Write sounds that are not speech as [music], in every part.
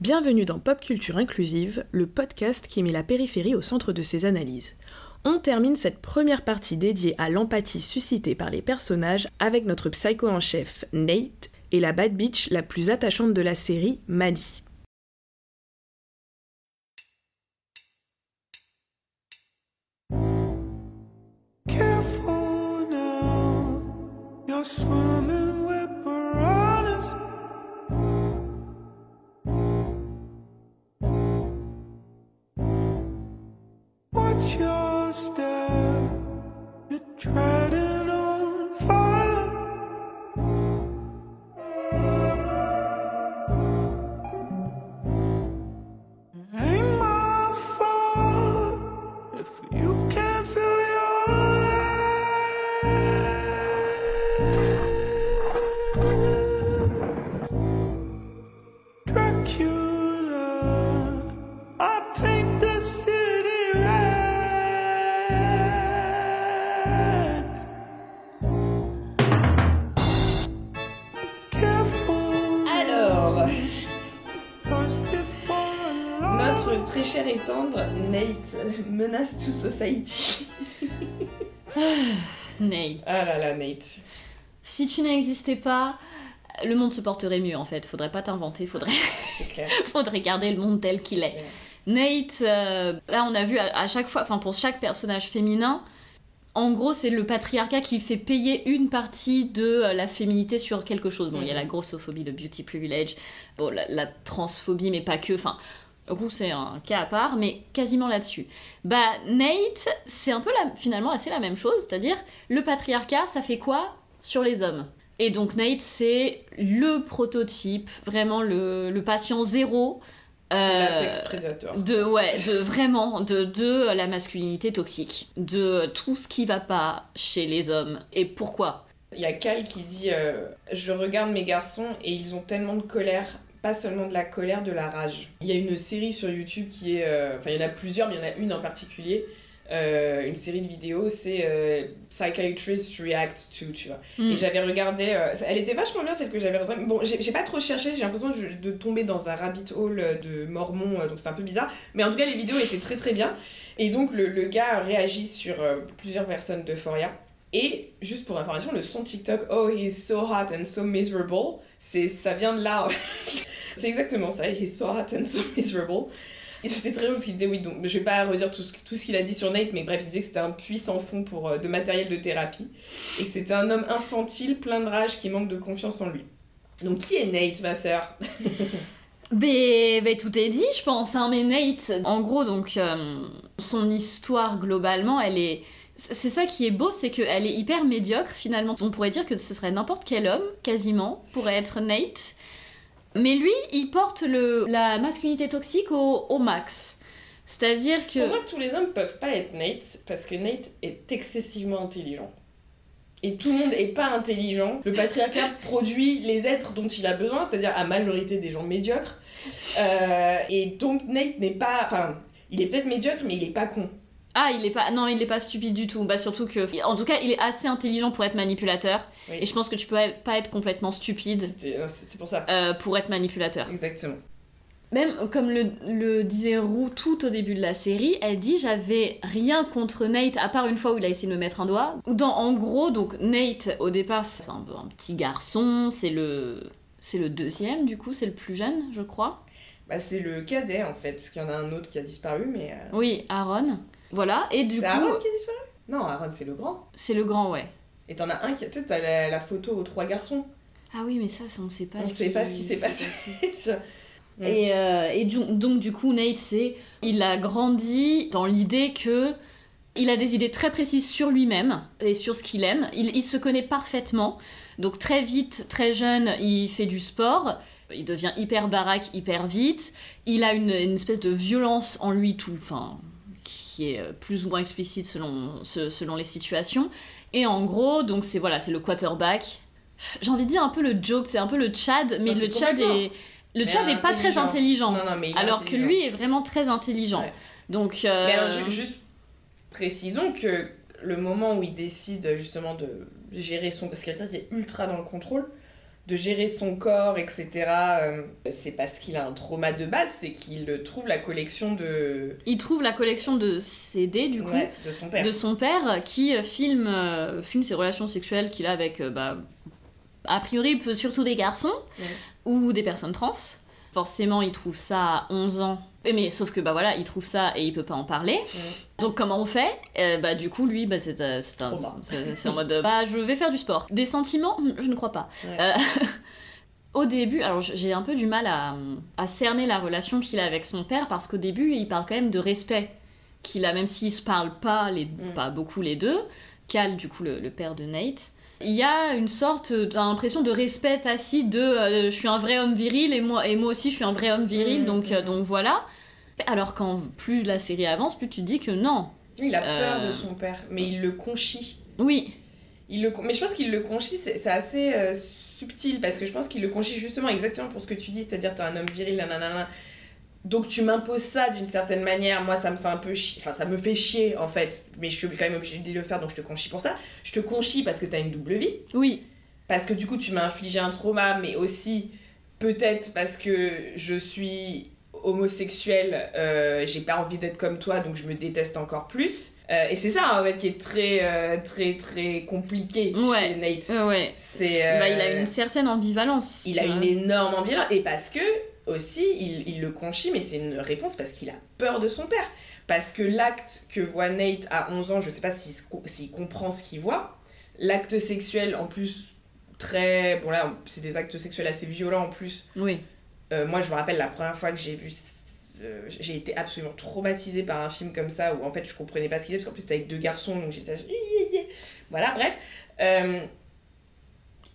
Bienvenue dans Pop Culture Inclusive, le podcast qui met la périphérie au centre de ses analyses. On termine cette première partie dédiée à l'empathie suscitée par les personnages avec notre psycho en chef, Nate, et la bad bitch la plus attachante de la série, Maddie. Your step, you're Nate menace to society. [laughs] Nate. Ah là là, Nate. Si tu n'existais pas, le monde se porterait mieux en fait. Faudrait pas t'inventer, faudrait, [laughs] clair. [laughs] faudrait garder le monde tel qu'il est. Nate, euh, là on a vu à, à chaque fois, enfin pour chaque personnage féminin, en gros c'est le patriarcat qui fait payer une partie de euh, la féminité sur quelque chose. Bon, il y a la grossophobie, le beauty privilege, bon, la, la transphobie, mais pas que, enfin. Roux, c'est un cas à part, mais quasiment là-dessus. Bah, Nate, c'est un peu la, finalement assez la même chose, c'est-à-dire le patriarcat, ça fait quoi sur les hommes? Et donc Nate, c'est le prototype, vraiment le, le patient zéro euh, de ouais de vraiment de, de la masculinité toxique de tout ce qui va pas chez les hommes. Et pourquoi? Il y a Cal qui dit euh, Je regarde mes garçons et ils ont tellement de colère, pas seulement de la colère, de la rage. Il y a une série sur YouTube qui est. euh, Enfin, il y en a plusieurs, mais il y en a une en particulier. euh, une série de vidéos, c'est euh, Psychiatrist React to, tu vois. Mm. Et j'avais regardé. euh, elle était vachement bien, celle que j'avais retrouvée. Bon, j'ai pas trop cherché, j'ai l'impression de, de tomber dans un rabbit hole de mormons, donc c'était un peu bizarre. Mais en tout cas, les vidéos étaient très très bien. Et donc, le, le gars réagit sur plusieurs personnes d'Euphoria. Et juste pour information, le son TikTok Oh, he's so hot and so miserable, c'est ça vient de là. [laughs] c'est exactement ça, he's so hot and so miserable. Et c'était très drôle parce qu'il disait, oui, donc je vais pas redire tout ce, tout ce qu'il a dit sur Nate, mais bref, il disait que c'était un puits sans fond pour, euh, de matériel de thérapie. Et que c'était un homme infantile, plein de rage, qui manque de confiance en lui. Donc qui est Nate, ma sœur? [laughs] Ben, ben, tout est dit, je pense. Hein, mais Nate, en gros, donc, euh, son histoire globalement, elle est. C'est ça qui est beau, c'est qu'elle est hyper médiocre finalement. On pourrait dire que ce serait n'importe quel homme, quasiment, pourrait être Nate. Mais lui, il porte le, la masculinité toxique au, au max. C'est-à-dire que. Pour moi, tous les hommes peuvent pas être Nate, parce que Nate est excessivement intelligent. Et tout le monde est pas intelligent. Le patriarcat [laughs] produit les êtres dont il a besoin, c'est-à-dire à majorité des gens médiocres. Euh, et donc Nate n'est pas... Enfin, il est peut-être médiocre, mais il est pas con. Ah, il est pas. Non, il est pas stupide du tout. Bah, surtout que. En tout cas, il est assez intelligent pour être manipulateur. Oui. Et je pense que tu peux pas être complètement stupide euh, C'est c'est pour ça. euh, pour être manipulateur. Exactement. Même comme le, le disait Roux tout au début de la série, elle dit j'avais rien contre Nate à part une fois où il a essayé de me mettre un doigt. Dans, en gros, donc Nate au départ c'est un, un petit garçon, c'est le c'est le deuxième du coup, c'est le plus jeune je crois. Bah, c'est le cadet en fait, parce qu'il y en a un autre qui a disparu, mais. euh, Oui, Aaron. Voilà et du C'est coup Aaron qui a disparu Non, Aaron c'est le grand. c'est le grand ouais. Et t'en as un qui. Tu sais, t'as la, la photo aux trois garçons. Ah oui mais ça, ça on sait pas. On ce sait pas ce qui s'est passé. [laughs] Mm. Et, euh, et du- donc du coup Nate c'est il a grandi dans l'idée que il a des idées très précises sur lui-même et sur ce qu'il aime. Il, il se connaît parfaitement. Donc très vite, très jeune, il fait du sport. Il devient hyper baraque hyper vite. Il a une, une espèce de violence en lui tout, enfin qui est euh, plus ou moins explicite selon, se- selon les situations. Et en gros, donc c'est voilà, c'est le quarterback. J'ai envie de dire un peu le joke, c'est un peu le Chad, mais le Chad est le Chad est pas très intelligent. Non, non, mais il est Alors que lui est vraiment très intelligent. Ouais. Donc, euh, Mais alors, ju- juste précisons que le moment où il décide justement de gérer son. Parce que quelqu'un qui est ultra dans le contrôle, de gérer son corps, etc. euh, c'est parce qu'il a un trauma de base, c'est qu'il trouve la collection de, Il trouve la collection de CD, du coup, Ouais, de son père. de son père qui euh, filme, euh, filme ses relations sexuelles qu'il a avec, euh, bah, a priori, surtout des garçons ou des personnes trans. Forcément, il trouve ça à 11 ans. Mais sauf que bah voilà, il trouve ça et il peut pas en parler. Donc comment on fait? Euh, Bah du coup lui, bah c'est euh, c'est un- Trauma. c'est- c'est en mode euh, bah je vais faire du sport. Des sentiments, Hmm, je ne crois pas. Ouais. Euh, [laughs] au début, alors j'ai un peu du mal à, à cerner la relation qu'il a avec son père parce qu'au début il parle quand même de respect qu'il a même s'ils se parlent pas les Mm. pas beaucoup les deux. Cal du coup le, le père de Nate. Il y a une sorte d'impression de respect tacite de euh, je suis un vrai homme viril et moi, et moi aussi je suis un vrai homme viril Mm, donc, euh, mm. donc voilà. Alors quand plus la série avance, plus tu te dis que non. Il a peur Euh. de son père, mais il le conchit. Oui, Il le, mais je pense qu'il le conchit, c'est c'est assez euh, subtil, parce que je pense qu'il le conchit justement exactement pour ce que tu dis, c'est-à-dire t'es un homme viril, nanana. Donc tu m'imposes ça d'une certaine manière, moi ça me fait un peu chier, enfin ça me fait chier en fait, mais je suis quand même obligée de le faire donc je te conchis pour ça. Je te conchis parce que t'as une double vie, oui, parce que du coup tu m'as infligé un trauma, mais aussi peut-être parce que je suis homosexuelle, euh, j'ai pas envie d'être comme toi donc je me déteste encore plus. Euh, et c'est ça en fait qui est très euh, très très compliqué Ouais. chez Nate. ouais. C'est Bah, il a une certaine ambivalence. il a une énorme ambivalence et parce que aussi il, il le conchit mais c'est une réponse parce qu'il a peur de son père. Parce que l'acte que voit Nate à 11 ans je sais pas s'il comprend ce qu'il voit. L'acte sexuel en plus très bon là c'est des actes sexuels assez violents en plus. Oui. Euh, moi je me rappelle la première fois que j'ai vu euh, j'ai été absolument traumatisée par un film comme ça où en fait je comprenais pas ce qu'il disait parce qu'en plus c'était avec deux garçons donc j'étais voilà bref. Euh,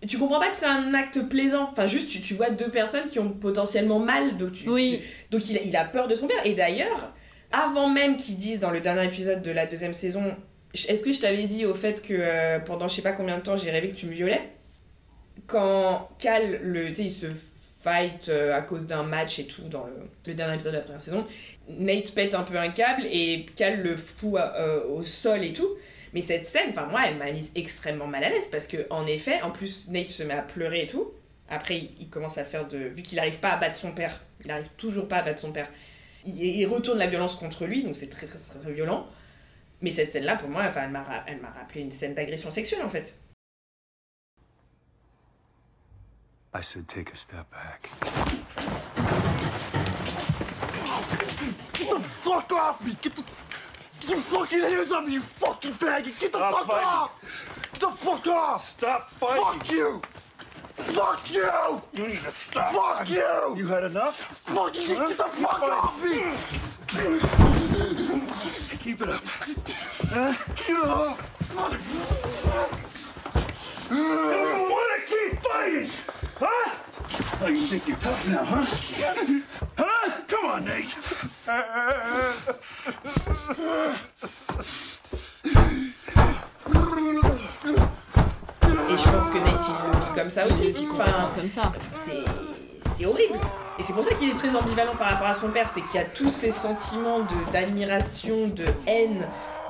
tu comprends pas que c'est un acte plaisant. Enfin juste tu, tu vois deux personnes qui ont potentiellement mal donc, tu- Oui. donc il, a- il a peur de son père. Et d'ailleurs avant même qu'ils disent dans le dernier épisode de la deuxième saison est-ce que je t'avais dit au fait que euh, pendant je sais pas combien de temps j'ai rêvé que tu me violais? Quand Cal le il se fight euh, à cause d'un match et tout dans le, le dernier épisode de la première saison Nate pète un peu un câble et Cal le fout euh, au sol et tout mais cette scène enfin moi elle m'a mise extrêmement mal à l'aise parce que en effet en plus Nate se met à pleurer et tout après il, il commence à faire de vu qu'il arrive pas à battre son père il arrive toujours pas à battre son père il, il retourne la violence contre lui donc c'est très, très très violent mais cette scène là pour moi enfin elle m'a ra- elle m'a rappelé une scène d'agression sexuelle en fait I said take a step back. Get the fuck off me! Get the, get your fucking hands me, you fucking faggots! Get the Stop fuck fighting. off! Get the fuck off! Stop fighting! Fuck you! Fuck you! You need to stop. Fuck you! You had enough? Fuck you! Get the fuck off me! Keep it up. Get off! You don't want to keep fighting, huh? Oh, you think you're tough now, huh? Huh? Come on, Nate. et je pense que Nate il le vit comme ça Il aussi le vit enfin comme ça. c'est c'est horrible et c'est pour ça qu'il est très ambivalent par rapport à son père c'est qu'il y a tous ces sentiments de d'admiration de haine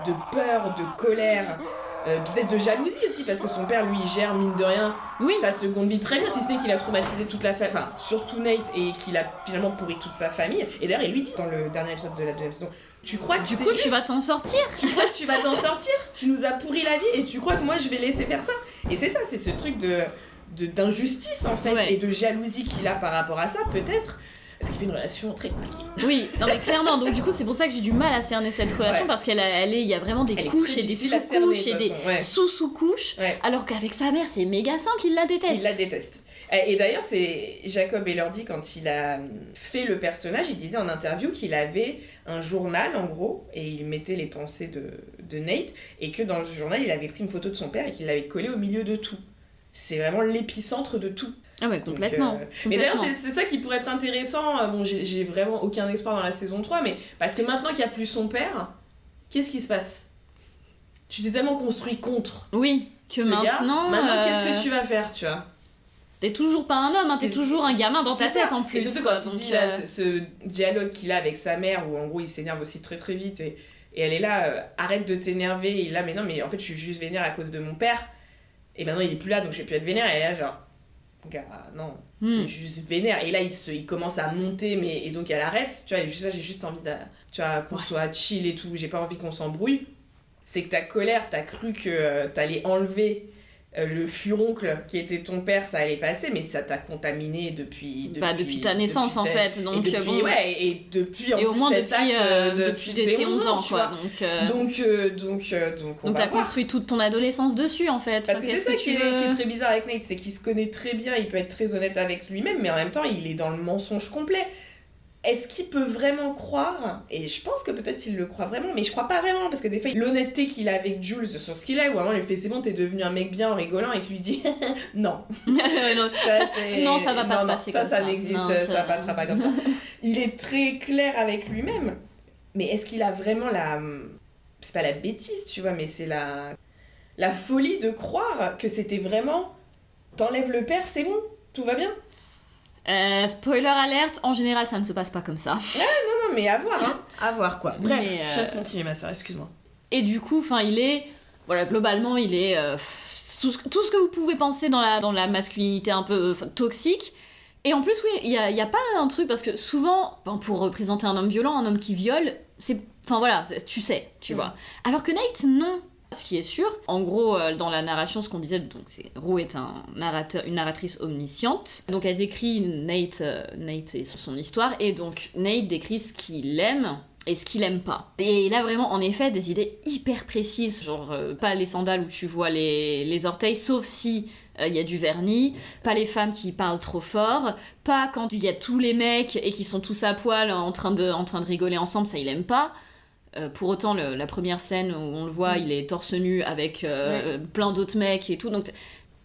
de peur de colère euh, peut-être de jalousie aussi parce que son père lui gère mine de rien Oui. sa seconde vie très bien si ce n'est qu'il a traumatisé toute la famille enfin surtout Nate et qu'il a finalement pourri toute sa famille et d'ailleurs il lui dit dans le dernier épisode de la deuxième saison tu crois que Du coup, juste tu vas t'en sortir. tu crois que tu vas t'en sortir Tu nous as pourri la vie et tu crois que moi je vais laisser faire ça Et c'est ça, c'est ce truc de de- d'injustice en fait Ouais. et de jalousie qu'il a par rapport à ça peut-être parce qu'il fait une relation très compliquée. Oui, non mais clairement. Donc du coup, c'est pour ça que j'ai du mal à cerner cette relation Ouais. parce qu'elle, elle est, il y a vraiment des Elle couches et des sous-couches et de des ouais. sous-sous-couches. Ouais. Alors qu'avec sa mère, c'est méga simple, il la déteste. Il la déteste. Et d'ailleurs, c'est Jacob Elordi, quand il a fait le personnage, il disait en interview qu'il avait un journal, en gros, et il mettait les pensées de, de Nate, et que dans ce journal, il avait pris une photo de son père et qu'il l'avait collé au milieu de tout. C'est vraiment l'épicentre de tout. Ah ouais, Donc, complètement. euh, Mais d'ailleurs, complètement. c'est c'est ça qui pourrait être intéressant. Euh, Bon, j'ai vraiment aucun espoir dans la saison 3, mais parce que maintenant qu'il n'y a plus son père, qu'est-ce qui se passe? Tu t'es tellement construit contre. Oui, que ce gars. maintenant. Maintenant, euh, qu'est-ce que tu vas faire, tu vois? T'es toujours pas un homme, hein, t'es toujours un gamin dans ta tête en plus. Et surtout quand il dit là, euh, ce, ce dialogue qu'il a avec sa mère, où en gros il s'énerve aussi très très vite, et, et elle est là, euh, arrête de t'énerver, et il est là, mais non, mais en fait je suis juste vénère à cause de mon père, et maintenant il est plus là, donc je vais plus être vénère, et là genre, Gars, non, Hmm. c'est juste vénère. Et là, il, se, il commence à monter, mais et donc elle arrête. Tu vois, et juste là, j'ai juste envie de, tu vois, qu'on Ouais. soit chill et tout. J'ai pas envie qu'on s'embrouille. C'est que ta colère, t'as cru que euh, t'allais enlever euh, le furoncle qui était ton père, ça allait passer, mais ça t'a contaminé depuis, depuis. Bah, depuis ta naissance en ta- fait. Donc, et depuis, bon. ouais, et depuis en et au plus moins cet depuis, acte, euh, de- depuis tes 11 ans, tu quoi. vois. Donc, euh, Donc, euh, donc, donc, t'as construit toute ton adolescence dessus en fait. Parce que c'est ça qui est, qui est très bizarre avec Nate, c'est qu'il se connaît très bien, il peut être très honnête avec lui-même, mais en même temps, il est dans le mensonge complet. Est-ce qu'il peut vraiment croire Et je pense que peut-être il le croit vraiment, mais je crois pas vraiment, parce que des fois, l'honnêteté qu'il a avec Jules sur ce qu'il est, où vraiment il lui fait c'est bon, t'es devenu un mec bien en rigolant, et qu'il lui dit [laughs] non. [laughs] Non, Ça, c'est- Non, ça va pas non, se passer comme ça ça. n'existe, ça... ça- passera pas comme ça. [laughs] Il est très clair avec lui-même, mais est-ce qu'il a vraiment la. C'est pas la bêtise, tu vois, mais c'est la. La folie de croire que c'était vraiment. T'enlèves le père, c'est bon, tout va bien. Euh, spoiler alerte, en général ça ne se passe pas comme ça. Non, non, mais à voir, hein. À voir, quoi. Bref, Mais, euh, je laisse continuer, ma soeur, excuse-moi. Et du coup, enfin, il est. Voilà, globalement, il est. euh, tout, ce, tout ce que vous pouvez penser dans la, dans la masculinité un peu toxique. Et en plus, oui, il n'y a, y a pas un truc, parce que souvent, pour représenter un homme violent, un homme qui viole, c'est. Enfin voilà, tu sais, tu Mm. vois. Alors que Nate, non. Ce qui est sûr, en gros, euh, dans la narration, ce qu'on disait, donc c'est Rue est un narrateur, une narratrice omnisciente. Donc elle décrit Nate, euh, Nate et son, histoire, et donc Nate décrit ce qu'il aime et ce qu'il aime pas. Et il a vraiment, en effet, des idées hyper précises, genre euh, pas les sandales où tu vois les, orteils, sauf si il y a du vernis, pas les femmes qui parlent trop fort, pas quand il y a tous les mecs et qui sont tous à poil en train de, en train de rigoler ensemble, ça il aime pas. Euh, pour autant, le- la première scène où on le voit, Mm. il est torse nu avec euh, plein d'autres mecs et tout. Donc,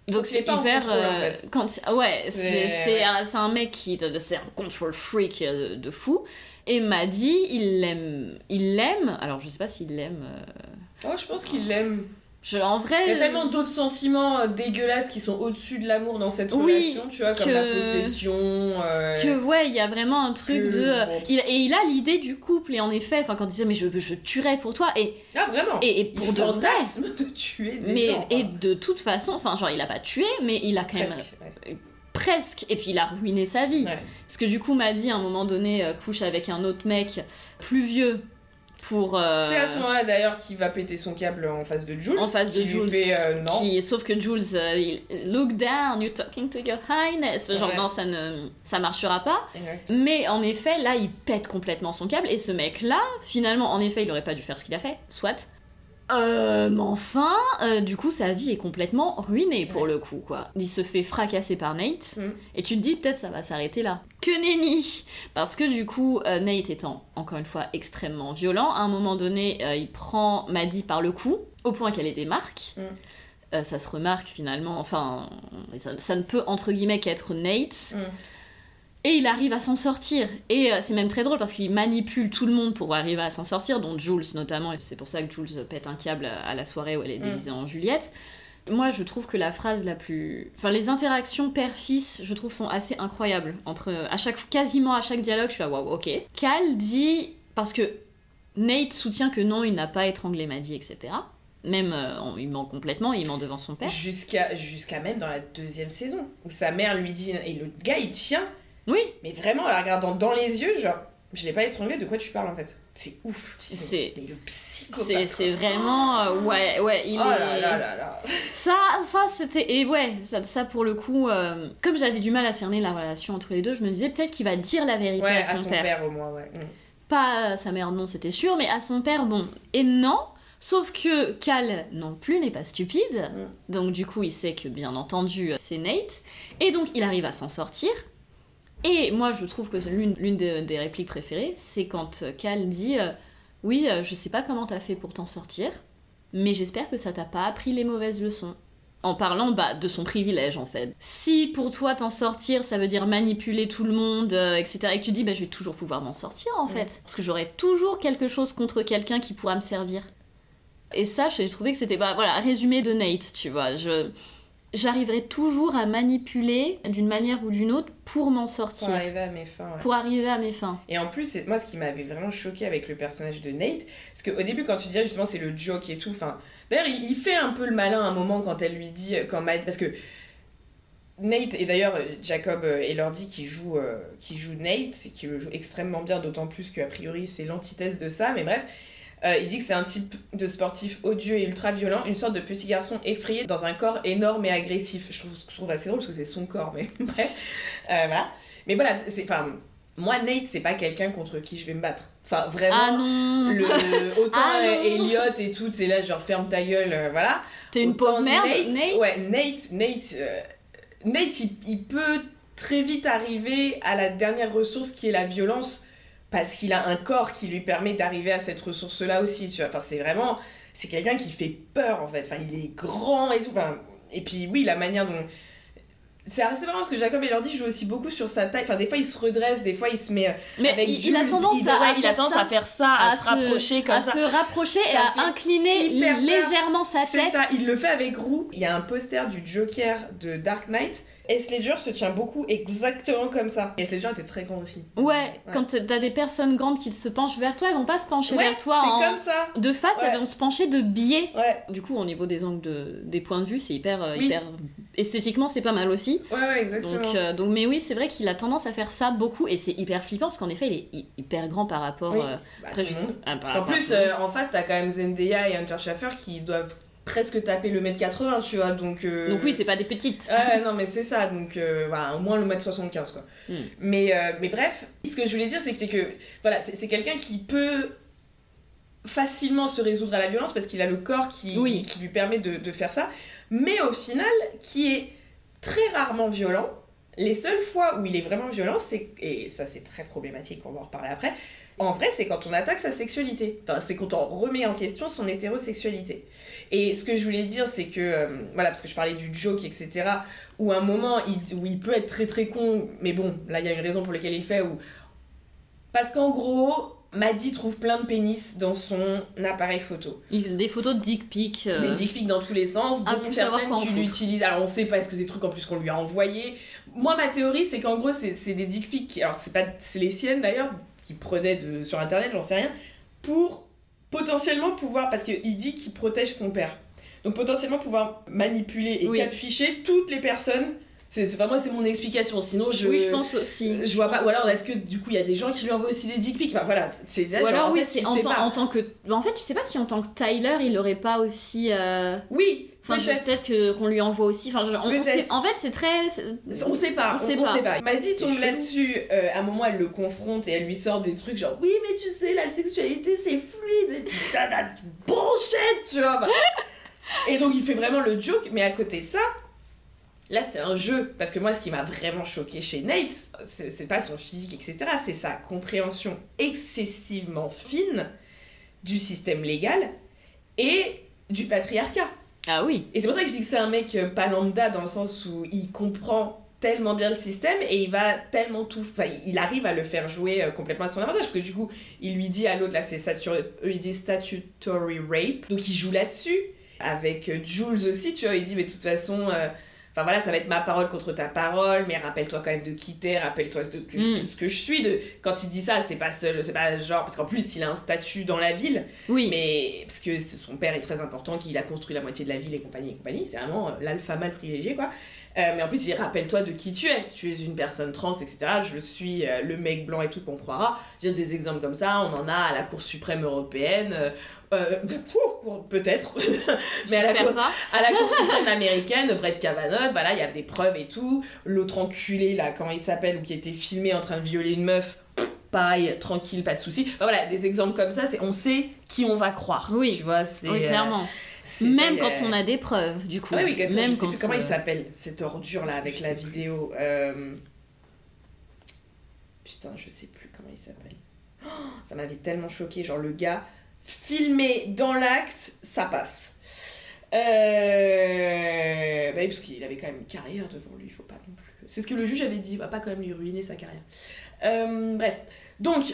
donc c'est hyper. contrôle, en euh, fait. quand, ouais, c'est un, c'est un mec qui. C'est un control freak de fou. Et m'a dit, il l'aime. Il l'aime. Alors, je sais pas s'il l'aime. Oh, je pense qu'il l'aime. Je, en vrai. Il y a tellement d'autres sentiments euh, dégueulasses qui sont au-dessus de l'amour dans cette Oui, relation, tu vois, comme que- la possession. euh, que ouais, il y a vraiment un truc que- de. euh, bon. il- et il a l'idée du couple, et en effet, enfin, quand il disait, mais je, je tuerais pour toi, et, Ah, vraiment et, et pour Il de vrai. de tuer des Mais, gens. et de toute façon, enfin, genre, il a pas tué, mais il a quand même Presque, ouais. presque, et puis il a ruiné sa vie. Ouais. Parce que du coup, m'a dit à un moment donné, euh, couche avec un autre mec plus vieux pour. euh, C'est à ce moment-là d'ailleurs qu'il va péter son câble en face de Jules. En face de Jules. fait, euh, non. qui- sauf que Jules, euh, il, look down, you're talking to your highness. Genre, Ouais. non, ça ne ça marchera pas. Exact. Mais en effet, là, il pète complètement son câble. Et ce mec-là, finalement, en effet, il aurait pas dû faire ce qu'il a fait, soit. Euh, mais enfin, euh, du coup, sa vie est complètement ruinée pour Ouais. le coup, quoi. Il se fait fracasser par Nate, Mm. et tu te dis peut-être ça va s'arrêter là. Que nenni Parce que du coup, euh, Nate étant encore une fois extrêmement violent, à un moment donné, euh, il prend Maddie par le cou, au point qu'elle ait des marques. Mm. Ça se remarque finalement, enfin, ça, ça ne peut entre guillemets qu'être Nate. Mm. Et il arrive à s'en sortir. Et euh, c'est même très drôle parce qu'il manipule tout le monde pour arriver à s'en sortir, dont Jules notamment. Et c'est pour ça que Jules pète un câble à à la soirée où elle est Mm. déguisée en Juliette. Moi, je trouve que la phrase la plus. Enfin, les interactions père-fils, je trouve, sont assez incroyables. Entre. À chaque... Quasiment à chaque dialogue, je suis là, waouh, ok. Cal dit. Parce que Nate soutient que non, il n'a pas étranglé Maddie, etc. Même, euh, il ment complètement, il ment devant son père. Jusqu'à jusqu'à même dans la deuxième saison, où sa mère lui dit, et le gars il tient, Oui, mais vraiment en la regardant dans les yeux, genre, je l'ai pas étranglé, de quoi tu parles en fait? C'est ouf. C'est- Mais le psychopathe. c'est vraiment. euh, ouais, ouais, il Oh est. là là là là. [laughs] Ça, ça c'était. Et ouais, ça, ça pour le coup, euh, comme j'avais du mal à cerner la relation entre les deux, je me disais peut-être qu'il va dire la vérité Ouais, à son, père. au moins, ouais. Mm. Pas à sa mère, non, c'était sûr, mais à son père, bon. Et non, sauf que Cal non plus n'est pas stupide, donc du coup il sait que bien entendu c'est Nate, et donc il arrive à s'en sortir. Et moi je trouve que c'est l'une des répliques préférées, c'est quand Cal dit euh, Oui, euh, je sais pas comment t'as fait pour t'en sortir, mais j'espère que ça t'a pas appris les mauvaises leçons. En parlant bah, de son privilège en fait. Si pour toi t'en sortir ça veut dire manipuler tout le monde, euh, etc., et que tu dis bah, je vais toujours pouvoir m'en sortir en fait, parce que j'aurai toujours quelque chose contre quelqu'un qui pourra me servir. Et ça, j'ai trouvé que c'était bah, voilà, résumé de Nate, tu vois. Je, j'arriverai toujours à manipuler d'une manière ou d'une autre pour m'en Pour sortir, arriver à mes fins, ouais. pour arriver à mes fins. Et en plus, c'est- moi, ce qui m'avait vraiment choqué avec le personnage de Nate, parce qu'au début, quand tu disais justement c'est le joke et tout, enfin. D'ailleurs, il, il fait un peu le malin à un moment quand elle lui dit. Quand Matt, parce que. Nate, et d'ailleurs euh, Jacob euh, Elordi qui joue, euh, qui joue Nate, et qui le joue extrêmement bien, d'autant plus qu'a priori c'est l'antithèse de ça, mais bref. Euh, il dit que c'est un type de sportif odieux et ultra violent, une sorte de petit garçon effrayé dans un corps énorme et agressif. Je trouve, je trouve assez drôle parce que c'est son corps, mais [laughs] bref. Euh, voilà. Mais voilà, c'est. Enfin, moi, Nate, c'est pas quelqu'un contre qui je vais me battre. Enfin, vraiment. Ah non Le, [laughs] autant Ah non. Elliot et tout, c'est là, genre ferme ta gueule, euh, voilà. T'es une pauvre merde, Nate, Nate, Ouais, Nate, Nate, Nate il, il peut très vite arriver à la dernière ressource qui est la violence parce qu'il a un corps qui lui permet d'arriver à cette ressource-là aussi, tu vois. Enfin, c'est vraiment, c'est quelqu'un qui fait peur en fait. Enfin, il est grand et tout. Enfin, et puis oui, la manière dont c'est assez marrant parce que Jacob Elordi joue aussi beaucoup sur sa taille. Enfin, des fois il se redresse, des fois il se met. Mais avec il, a tendance il, à, ouais, à il a faire tendance ça, à faire ça, à, à se se- rapprocher comme à ça. se rapprocher Ça et à incliner peur. légèrement sa C'est tête. ça, il le fait avec Roux. Il y a un poster du Joker de Dark Knight. Heath Ledger se tient beaucoup exactement comme ça. Et Ledger était très grand aussi. Ouais, quand t'as des personnes grandes qui se penchent vers toi, elles vont pas se pencher Ouais, vers toi c'est en- comme ça. de face, Ouais. elles vont se pencher de biais. Ouais, Du coup, au niveau des angles de, des points de vue, c'est hyper, euh, Oui. hyper esthétiquement, c'est pas mal aussi. ouais, ouais, exactement. Donc, euh, donc, mais oui, c'est vrai qu'il a tendance à faire ça beaucoup et c'est hyper flippant parce qu'en effet, il est hy- hyper grand par rapport. Oui. euh, Bah, après, ah, par rapport à plus, euh, en face, t'as quand même Zendaya et Hunter Schaffer qui doivent presque taper le mètre 80, tu vois. Donc, euh, donc oui, c'est pas des petites. Ouais, non, mais c'est ça, donc euh, voilà, au moins le mètre 75, quoi. Mm. Mais, euh, mais bref, ce que je voulais dire, c'est que, que voilà, c'est c'est quelqu'un qui peut facilement se résoudre à la violence parce qu'il a le corps qui, Oui. qui lui permet de, de faire ça, mais au final, qui est très rarement violent. Les seules fois où il est vraiment violent, c'est, et ça c'est très problématique, on va en reparler après, en vrai, c'est quand on attaque sa sexualité. Enfin, c'est quand on remet en question son hétérosexualité. Et ce que je voulais dire, c'est que, euh, voilà, parce que je parlais du joke, etc., où à un moment, il, où il peut être très très con, mais bon, là, il y a une raison pour laquelle il le fait, où... Parce qu'en gros, Maddy trouve plein de pénis dans son appareil photo. Des photos de dick pic. euh, Des dick pics dans tous les sens, dont certaines qu'il utilise. Alors on sait pas, est-ce que c'est des trucs en plus qu'on lui a envoyés Moi, ma théorie, c'est qu'en gros, c'est des dick pics, alors c'est pas c'est les siennes d'ailleurs, qu'il prenait de, sur internet, j'en sais rien, pour potentiellement pouvoir, parce qu'il dit qu'il protège son père. Donc potentiellement pouvoir manipuler et Oui. catficher toutes les personnes. C'est vraiment c'est mon explication, sinon je. Oui, je pense aussi. Je vois pas. Ou alors est-ce que du coup il y a des gens qui lui envoient aussi des dick pics? Enfin voilà, c'est Ou genre, alors, oui, c'est en, en tant que. bah, en fait, je sais pas si en tant que Tyler, il aurait pas aussi. euh, Oui, Enfin, peut-être. qu'on lui envoie aussi. Enfin, je- on- on Peut-être. sait- en fait, c'est très. On sait pas, On sait on pas. sait pas. Maddy tombe là-dessus, euh, à un moment elle le confronte et elle lui sort des trucs genre oui mais tu sais la sexualité c'est fluide et putain la bullshit tu vois. bah. et donc il fait vraiment le joke mais à côté de ça, là c'est un jeu parce que moi ce qui m'a vraiment choqué chez Nate c'est pas son physique etc c'est sa compréhension excessivement fine du système légal et du patriarcat. Ah oui. Et c'est pour ça que je dis que c'est un mec euh, pas lambda dans le sens où il comprend tellement bien le système et il va tellement tout. Enfin, il arrive à le faire jouer euh, complètement à son avantage parce que du coup, il lui dit à l'autre, là, c'est disent statutory rape. Donc il joue là-dessus. Avec euh, Jules aussi, tu vois, il dit, mais de toute façon. euh, Enfin voilà, ça va être ma parole contre ta parole, mais rappelle-toi quand même de qui t'es, rappelle-toi de, que je- Mm. de ce que je suis. De... Quand il dit ça, c'est pas seul, c'est pas genre. Parce qu'en plus, il a un statut dans la ville, Oui. mais parce que son père est très important, qu'il a construit la moitié de la ville et compagnie et compagnie, c'est vraiment euh, l'alpha mâle privilégié quoi. Euh, mais en plus il dit rappelle-toi de qui tu es, tu es une personne trans etc. Je suis euh, le mec blanc et tout qu'on croira. J'ai des exemples comme ça, on en a à la Cour suprême européenne, euh, euh, [laughs] peut-être, [laughs] mais à la, cour, pas. à la Cour [laughs] suprême américaine, Brett Kavanaugh, voilà il y a des preuves et tout. L'autre enculé là, comment il s'appelle, ou qui était filmé en train de violer une meuf. Pareil, tranquille, pas de soucis. Enfin, voilà, des exemples comme ça, c'est on sait qui on va croire. Oui. Tu vois, c'est. Oui, clairement. Même ça, quand euh, on a des preuves, du coup. Ah oui, quand Même je sais quand plus comment euh, il s'appelle, cette ordure là avec la vidéo. euh, Putain, je sais plus comment il s'appelle. Oh, ça m'avait tellement choqué, genre le gars filmé dans l'acte, ça passe. Euh... Bah oui, parce qu'il avait quand même une carrière devant lui, il faut pas non plus. C'est ce que le juge avait dit, il va pas quand même lui ruiner sa carrière. Euh, bref, donc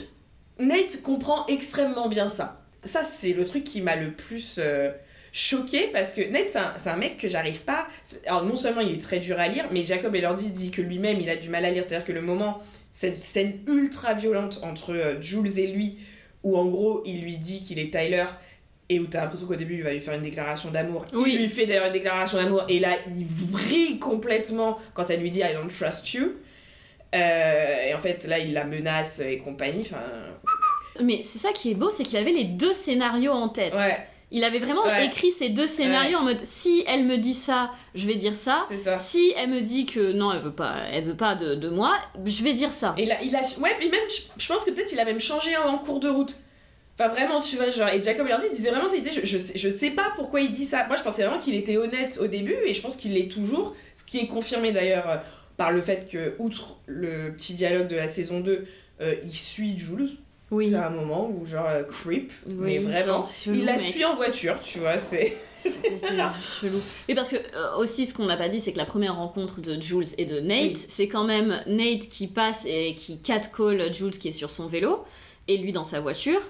Nate comprend extrêmement bien ça. Ça, c'est le truc qui m'a le plus euh, choqué parce que Nate, c'est un, mec que j'arrive pas. Alors, non seulement il est très dur à lire, mais Jacob Elordi dit que lui-même il a du mal à lire. C'est-à-dire que le moment, cette scène ultra violente entre euh, Jules et lui, où en gros il lui dit qu'il est Tyler et où t'as l'impression qu'au début il va lui faire une déclaration d'amour. Oui. Il lui fait d'ailleurs une déclaration d'amour et là il vrille complètement quand elle lui dit I don't trust you. Euh, et en fait là il la menace et compagnie. Enfin, Mais c'est ça qui est beau, c'est qu'il avait les deux scénarios en tête. ouais, Il avait vraiment Ouais. écrit ces deux scénarios en mode si elle me dit ça, je vais dire ça. Si elle me dit que non, elle veut pas, elle veut pas de, de moi, je vais dire ça. Et là, il a. Ouais, mais même, je- je pense que peut-être il a même changé en, cours de route. Enfin, vraiment, tu vois, genre. Et Jacob Elordi disait vraiment. Il disait, je, je, sais, je sais pas pourquoi il dit ça. Moi, je pensais vraiment qu'il était honnête au début, et je pense qu'il l'est toujours. Ce qui est confirmé d'ailleurs euh, par le fait que, outre le petit dialogue de la saison 2, euh, il suit Jules. Oui. à un moment où, genre, euh, creep. Oui, mais vraiment. chelou, il la mec. suit en voiture, tu vois, c'est. [laughs] C'était chelou. Et parce que euh, aussi ce qu'on n'a pas dit, c'est que la première rencontre de Jules et de Nate, Oui. c'est quand même Nate qui passe et qui catcall Jules qui est sur son vélo et lui dans sa voiture.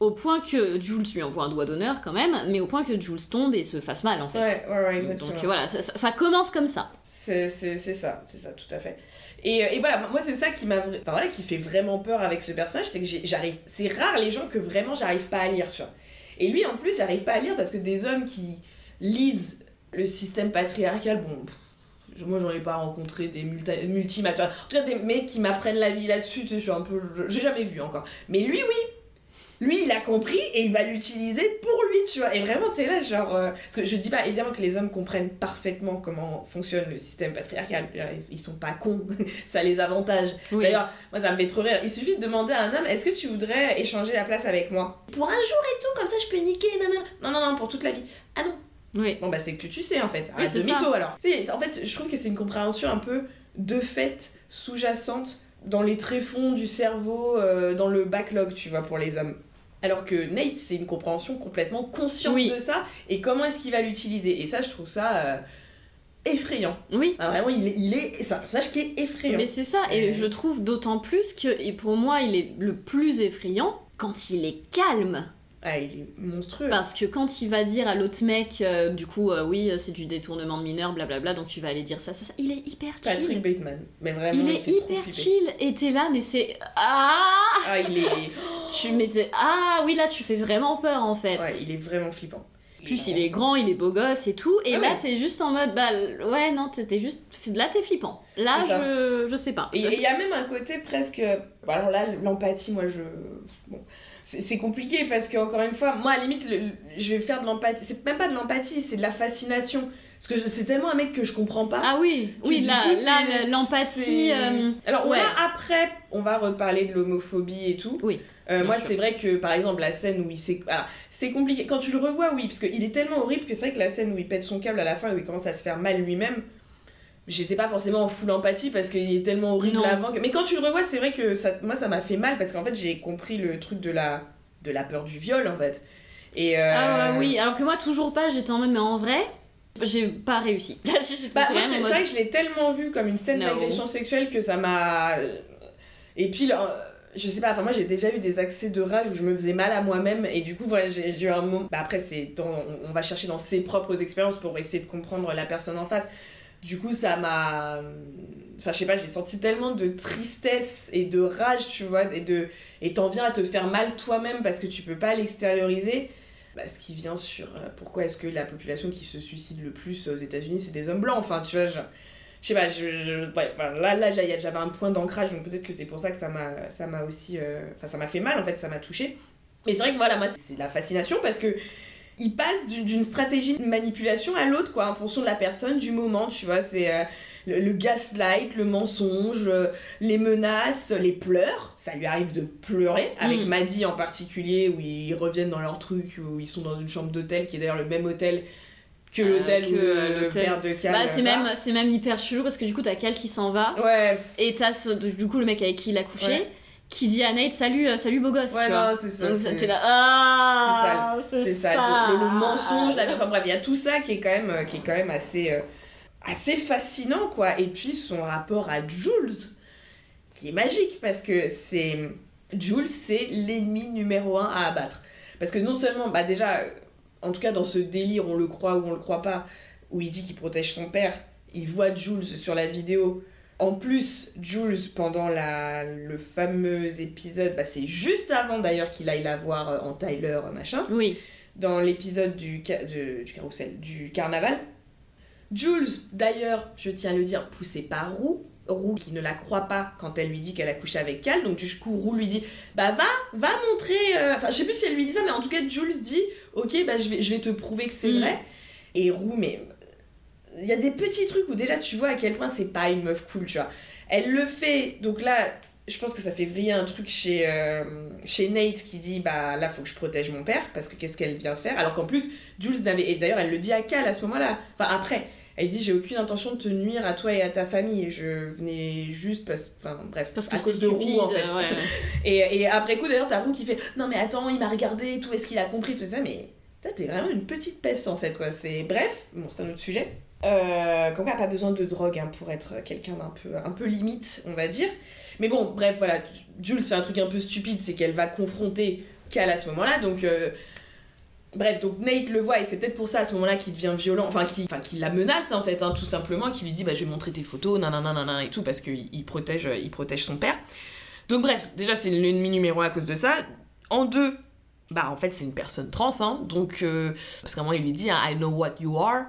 Au point que Jules lui envoie un doigt d'honneur quand même, mais au point que Jules tombe et se fasse mal en fait. Ouais, ouais, ouais, exactement. Donc voilà, ça commence comme ça. C'est ça, c'est ça, tout à fait. Et, euh, et voilà, moi c'est ça qui m'a, enfin, voilà, qui fait vraiment peur avec ce personnage, c'est que j'arrive, c'est rare les gens que vraiment j'arrive pas à lire, tu vois. Et lui en plus, j'arrive pas à lire parce que des hommes qui lisent le système patriarcal, bon, moi j'en ai pas rencontré des multi, vois. En tout cas des mecs qui m'apprennent la vie là-dessus, tu sais, je suis un peu, j'ai jamais vu encore. Mais lui oui, lui il a compris et il va l'utiliser pour lui, tu vois. Et vraiment t'es là genre, euh, parce que je dis pas évidemment que les hommes comprennent parfaitement comment fonctionne le système patriarcal, ils, ils sont pas cons, [laughs] ça les avantage. Oui. D'ailleurs, moi ça me fait trop rire. Il suffit de demander à un homme est-ce que tu voudrais échanger la place avec moi? Pour un jour et tout, comme ça je peux niquer, nanana. Non, non, non, pour toute la vie. Ah non. Oui. Bon bah c'est que tu sais en fait. Arrête c'est de ça. mytho alors. En fait, je trouve que c'est une compréhension un peu de fait sous-jacente dans les tréfonds du cerveau, euh, dans le backlog, tu vois, pour les hommes. Alors que Nate, c'est une compréhension complètement consciente Oui. de ça et comment est-ce qu'il va l'utiliser? Et ça, je trouve ça euh, effrayant. Oui. Ah, vraiment, il est, il est, c'est un personnage qui est effrayant. Mais c'est ça, et Ouais. je trouve d'autant plus que, et pour moi, il est le plus effrayant quand il est calme. Ah, il est monstrueux. Parce que quand il va dire à l'autre mec, euh, du coup, euh, oui, c'est du détournement de mineur, blablabla, donc tu vas aller dire ça, ça, ça, il est hyper chill. Patrick Bateman. Mais vraiment, il est hyper chill, et t'es là, mais c'est. Ah Ah, il est, [gasps] Tu m'étais. Ah oui, là, tu fais vraiment peur en fait. ouais, il est vraiment flippant. Plus il est grand, il est beau gosse et tout, et Ah là ouais. t'es juste en mode, bah ouais, non, t'es juste. Là t'es flippant. Là, je, je sais pas. Et il y a même un côté presque. bon, alors là, l'empathie, moi, je. Bon. C'est compliqué parce que, encore une fois, moi, à la limite, le- je vais faire de l'empathie. C'est même pas de l'empathie, c'est de la fascination. Parce que c'est tellement un mec que je comprends pas. Ah oui, oui, là, coup, l'empathie. euh, Alors, on après, on va reparler de l'homophobie et tout. Oui, Euh, moi, c'est vrai que, par exemple, la scène où il s'est. c'est compliqué. Quand tu le revois, oui, parce qu'il est tellement horrible que c'est vrai que la scène où il pète son câble à la fin, où il commence à se faire mal lui-même, j'étais pas forcément en full empathie parce qu'il est tellement horrible Non. avant. que- Mais quand tu le revois, c'est vrai que ça, moi, ça m'a fait mal parce qu'en fait, j'ai compris le truc de la, de la peur du viol, en fait. Et. euh, Ah ouais, oui, alors que moi toujours pas, j'étais en mode, mais en vrai, j'ai pas réussi. [laughs] Bah, c'est mode- vrai que je l'ai tellement vu comme une scène No. d'agression sexuelle que ça m'a. Et puis, là, euh, je sais pas, enfin, moi j'ai déjà eu des accès de rage où je me faisais mal à moi-même et du coup, voilà, j'ai eu un moment. Bah, après, c'est dans- on va chercher dans ses propres expériences pour essayer de comprendre la personne en face. Du coup, ça m'a. Enfin, je sais pas, j'ai senti tellement de tristesse et de rage, tu vois, et de. Et t'en viens à te faire mal toi-même parce que tu peux pas l'extérioriser. Bah, ce qui vient sur euh, pourquoi est-ce que la population qui se suicide le plus aux États-Unis c'est des hommes blancs. Enfin, tu vois, je, sais pas, je, je- ouais, là, là j'avais un point d'ancrage, donc peut-être que c'est pour ça que ça m'a aussi. euh, Enfin, ça m'a fait mal en fait, ça m'a touché. Mais c'est vrai que voilà, moi c'est la fascination parce que il passe d'une- stratégie de manipulation à l'autre, quoi, en fonction de la personne, du moment, tu vois. C'est euh, le, le gaslight, le mensonge, euh, les menaces, les pleurs. Ça lui arrive de pleurer, avec Mm. Maddy en particulier, où ils reviennent dans leur truc, où ils sont dans une chambre d'hôtel, qui est d'ailleurs le même hôtel que Euh, l'hôtel le, père de Cal Bah, c'est même, c'est même hyper chelou parce que du coup, t'as Cal qui s'en va Ouais, et t'as du coup le mec avec qui il a couché Ouais. Qui dit à Nate Salut, euh, salut beau gosse. ouais, tu vois. non, c'est ça. Donc c'est- t'es là, ah, c'est ça, le, le mensonge, la... enfin bref, il y a tout ça qui est quand même, euh, qui est quand même assez, euh, assez fascinant, quoi. Et puis son rapport à Jules, qui est magique, parce que c'est... Jules, c'est l'ennemi numéro un à abattre. Parce que non seulement, bah déjà, en tout cas dans ce délire, on le croit ou on le croit pas, où il dit qu'il protège son père, il voit Jules sur la vidéo. En plus, Jules, pendant la, le fameux épisode, bah c'est juste avant d'ailleurs qu'il aille la voir euh, en Tyler, machin. Oui, dans l'épisode du carrousel, du carnaval. Jules, d'ailleurs, je tiens à le dire, poussé par Roux, Roux qui ne la croit pas quand elle lui dit qu'elle a couché avec Cal, donc du coup Roux lui dit bah va, va montrer, euh, enfin je sais plus si elle lui dit ça, mais en tout cas Jules dit ok bah je vais, je vais te prouver que c'est Mm. vrai. Et Roux, mais il y a des petits trucs où déjà tu vois à quel point c'est pas une meuf cool, tu vois. Elle le fait, donc là je pense que ça fait vriller un truc chez, euh, chez Nate qui dit bah là faut que je protège mon père parce que qu'est-ce qu'elle vient faire? Alors qu'en plus Jules n'avait et d'ailleurs elle le dit à Cal à ce moment-là enfin après elle dit j'ai aucune intention de te nuire à toi et à ta famille je venais juste parce enfin bref Parce que à cause de stupide. Roux en fait ouais, ouais. [laughs] et, et après coup d'ailleurs t'as Roux qui fait non mais attends il m'a regardé tout est-ce qu'il a compris tout ça? Mais t'es vraiment une petite peste en fait quoi c'est bref bon c'est un autre sujet euh, Conca a pas besoin de drogue hein, pour être quelqu'un d'un peu un peu limite on va dire mais bon bref voilà Jules fait un truc un peu stupide c'est qu'elle va confronter Cal à ce moment-là donc euh, Bref, donc Nate le voit et c'est peut-être pour ça à ce moment-là qu'il devient violent, enfin qu'il qu'il la menace en fait, hein, tout simplement, qu'il lui dit bah je vais montrer tes photos, nanana nanana et tout, parce qu'il il protège, euh, il protège son père. Donc bref, déjà c'est l'ennemi numéro un à cause de ça. En deux, bah en fait c'est une personne trans, hein, donc euh, parce qu'à un moment il lui dit hein, I know what you are.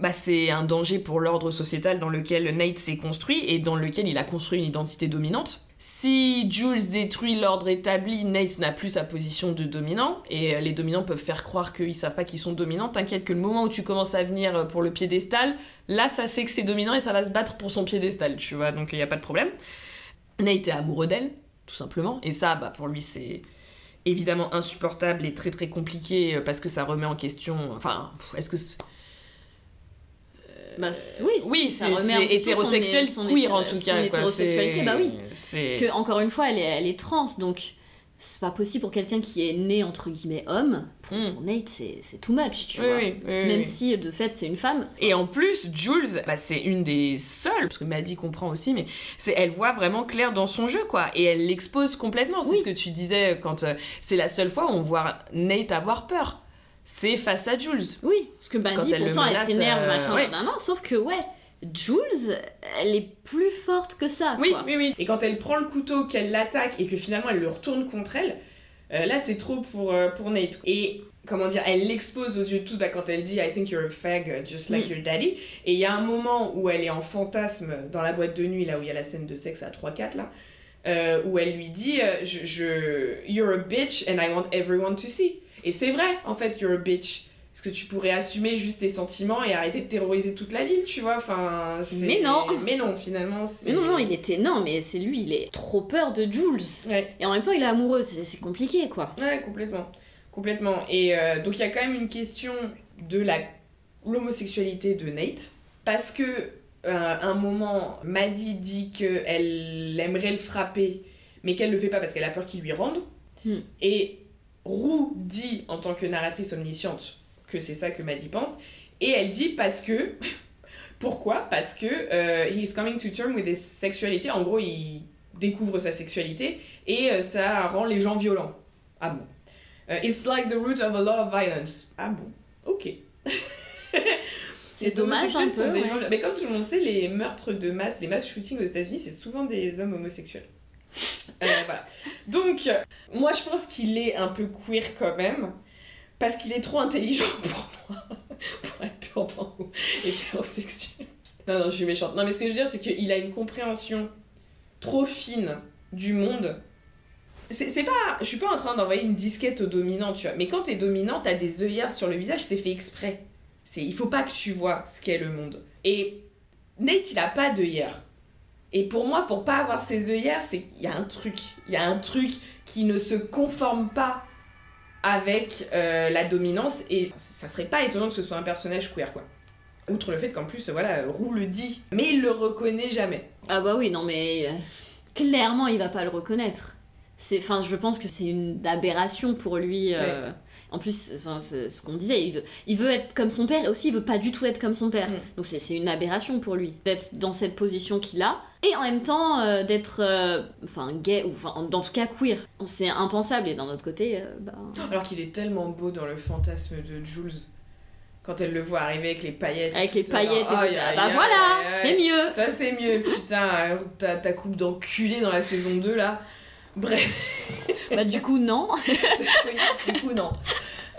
Bah c'est un danger pour l'ordre sociétal dans lequel Nate s'est construit et dans lequel il a construit une identité dominante. Si Jules détruit l'ordre établi, Nate n'a plus sa position de dominant, et euh, les dominants peuvent faire croire qu'ils savent pas qu'ils sont dominants. T'inquiète que le moment où tu commences à venir euh, pour le piédestal, là ça sait que c'est dominant et ça va se battre pour son piédestal, tu vois, donc il y a pas de problème. Nate est amoureux d'elle, tout simplement, et ça, bah pour lui c'est évidemment insupportable et très très compliqué euh, parce que ça remet en question. Enfin, est-ce que. Bah, c- oui, Oui, c'est hétérosexuel, son- son queer hétéro- en tout son cas. quoi, hétérosexualité, bah oui. Parce que, encore une fois, elle est, elle est trans, donc c'est pas possible pour quelqu'un qui est né entre guillemets homme. Pour Hmm. Nate, c'est too much, tu Oui, vois. oui, oui, Même si de fait c'est une femme. Et en plus, Jules, bah, c'est une des seules, parce que Maddy comprend aussi, mais c'est elle voit vraiment clair dans son jeu, quoi. Et elle l'expose complètement. C'est Oui. ce que tu disais quand euh, c'est la seule fois où on voit Nate avoir peur. C'est face à Jules. Oui, parce que Quand Bandit, elle le pourtant, elle menace, s'énerve, euh, machin, ouais. nan, sauf que, ouais, Jules, elle est plus forte que ça, Oui, quoi. oui, oui. Et quand elle prend le couteau, qu'elle l'attaque et que finalement elle le retourne contre elle, euh, là c'est trop pour, euh, pour Nate. Et comment dire, elle l'expose aux yeux de tous bah, quand elle dit I think you're a fag just like Mm. your daddy. Et il y a un moment où elle est en fantasme dans la boîte de nuit, là où il y a la scène de sexe à 3-4 là. euh, où elle lui dit je, je- You're a bitch and I want everyone to see. Et c'est vrai, en fait, you're a bitch. Parce que tu pourrais assumer juste tes sentiments et arrêter de terroriser toute la ville, tu vois. Enfin, Mais non. Mais non, finalement. Mais non, non, il était. Non, mais c'est lui, il est trop peur de Jules. Ouais. Et en même temps, il est amoureux, c'est c'est compliqué, quoi. Ouais, complètement. Complètement. Et euh, donc, il y a quand même une question de la l'homosexualité de Nate. Parce que, euh, un moment, Maddie dit qu'elle aimerait le frapper, mais qu'elle le fait pas parce qu'elle a peur qu'il lui rende. Hmm. Et Roux dit, en tant que narratrice omnisciente, que c'est ça que Maddie pense. Et elle dit parce que. [laughs] Pourquoi? Parce que euh, he is coming to term with his sexuality. En gros, il découvre sa sexualité et euh, ça rend les gens violents. Ah bon Euh, It's like the root of a lot of violence. Ah bon Ok. [laughs] C'est dommage un sont peu. des ouais. gens- Mais comme tout le monde sait, les meurtres de masse, les mass shootings aux États-Unis, c'est souvent des hommes homosexuels. Euh. Donc, moi je pense qu'il est un peu queer quand même, parce qu'il est trop intelligent [laughs] pour moi, pour être purement hétérosexuel. Non, non, je suis méchante. Non, mais ce que je veux dire, c'est qu'il a une compréhension trop fine du monde. C'est pas. Je suis pas en train d'envoyer une disquette au dominant, tu vois. Mais quand t'es dominant, t'as des œillères sur le visage, c'est fait exprès. C'est, il faut pas que tu vois ce qu'est le monde. Et Nate, il a pas d'œillères. Et pour moi, pour pas avoir ces œillères, c'est qu'il y a un truc. Il y a un truc qui ne se conforme pas avec euh, la dominance. Et ça serait pas étonnant que ce soit un personnage queer, quoi. Outre le fait qu'en plus, voilà, Roux le dit. Mais il le reconnaît jamais. Ah bah oui, non mais euh, clairement il va pas le reconnaître. C'est, enfin, je pense que c'est une aberration pour lui. euh, En plus, enfin, c'est ce qu'on disait, il veut, il veut être comme son père et aussi il veut pas du tout être comme son père. Mm. Donc c'est c'est une aberration pour lui d'être dans cette position qu'il a et en même temps euh, d'être, euh, enfin, gay ou enfin, en, en tout cas queer. C'est impensable et d'un autre côté, bah, Alors qu'il est tellement beau dans le fantasme de Jules. Quand elle le voit arriver avec les paillettes. avec les paillettes et tout, ah, bah voilà, c'est mieux. Ça c'est mieux, putain, ta, ta coupe d'enculé dans la saison 2 là. Bref, bah du coup non. [laughs] oui, du coup non.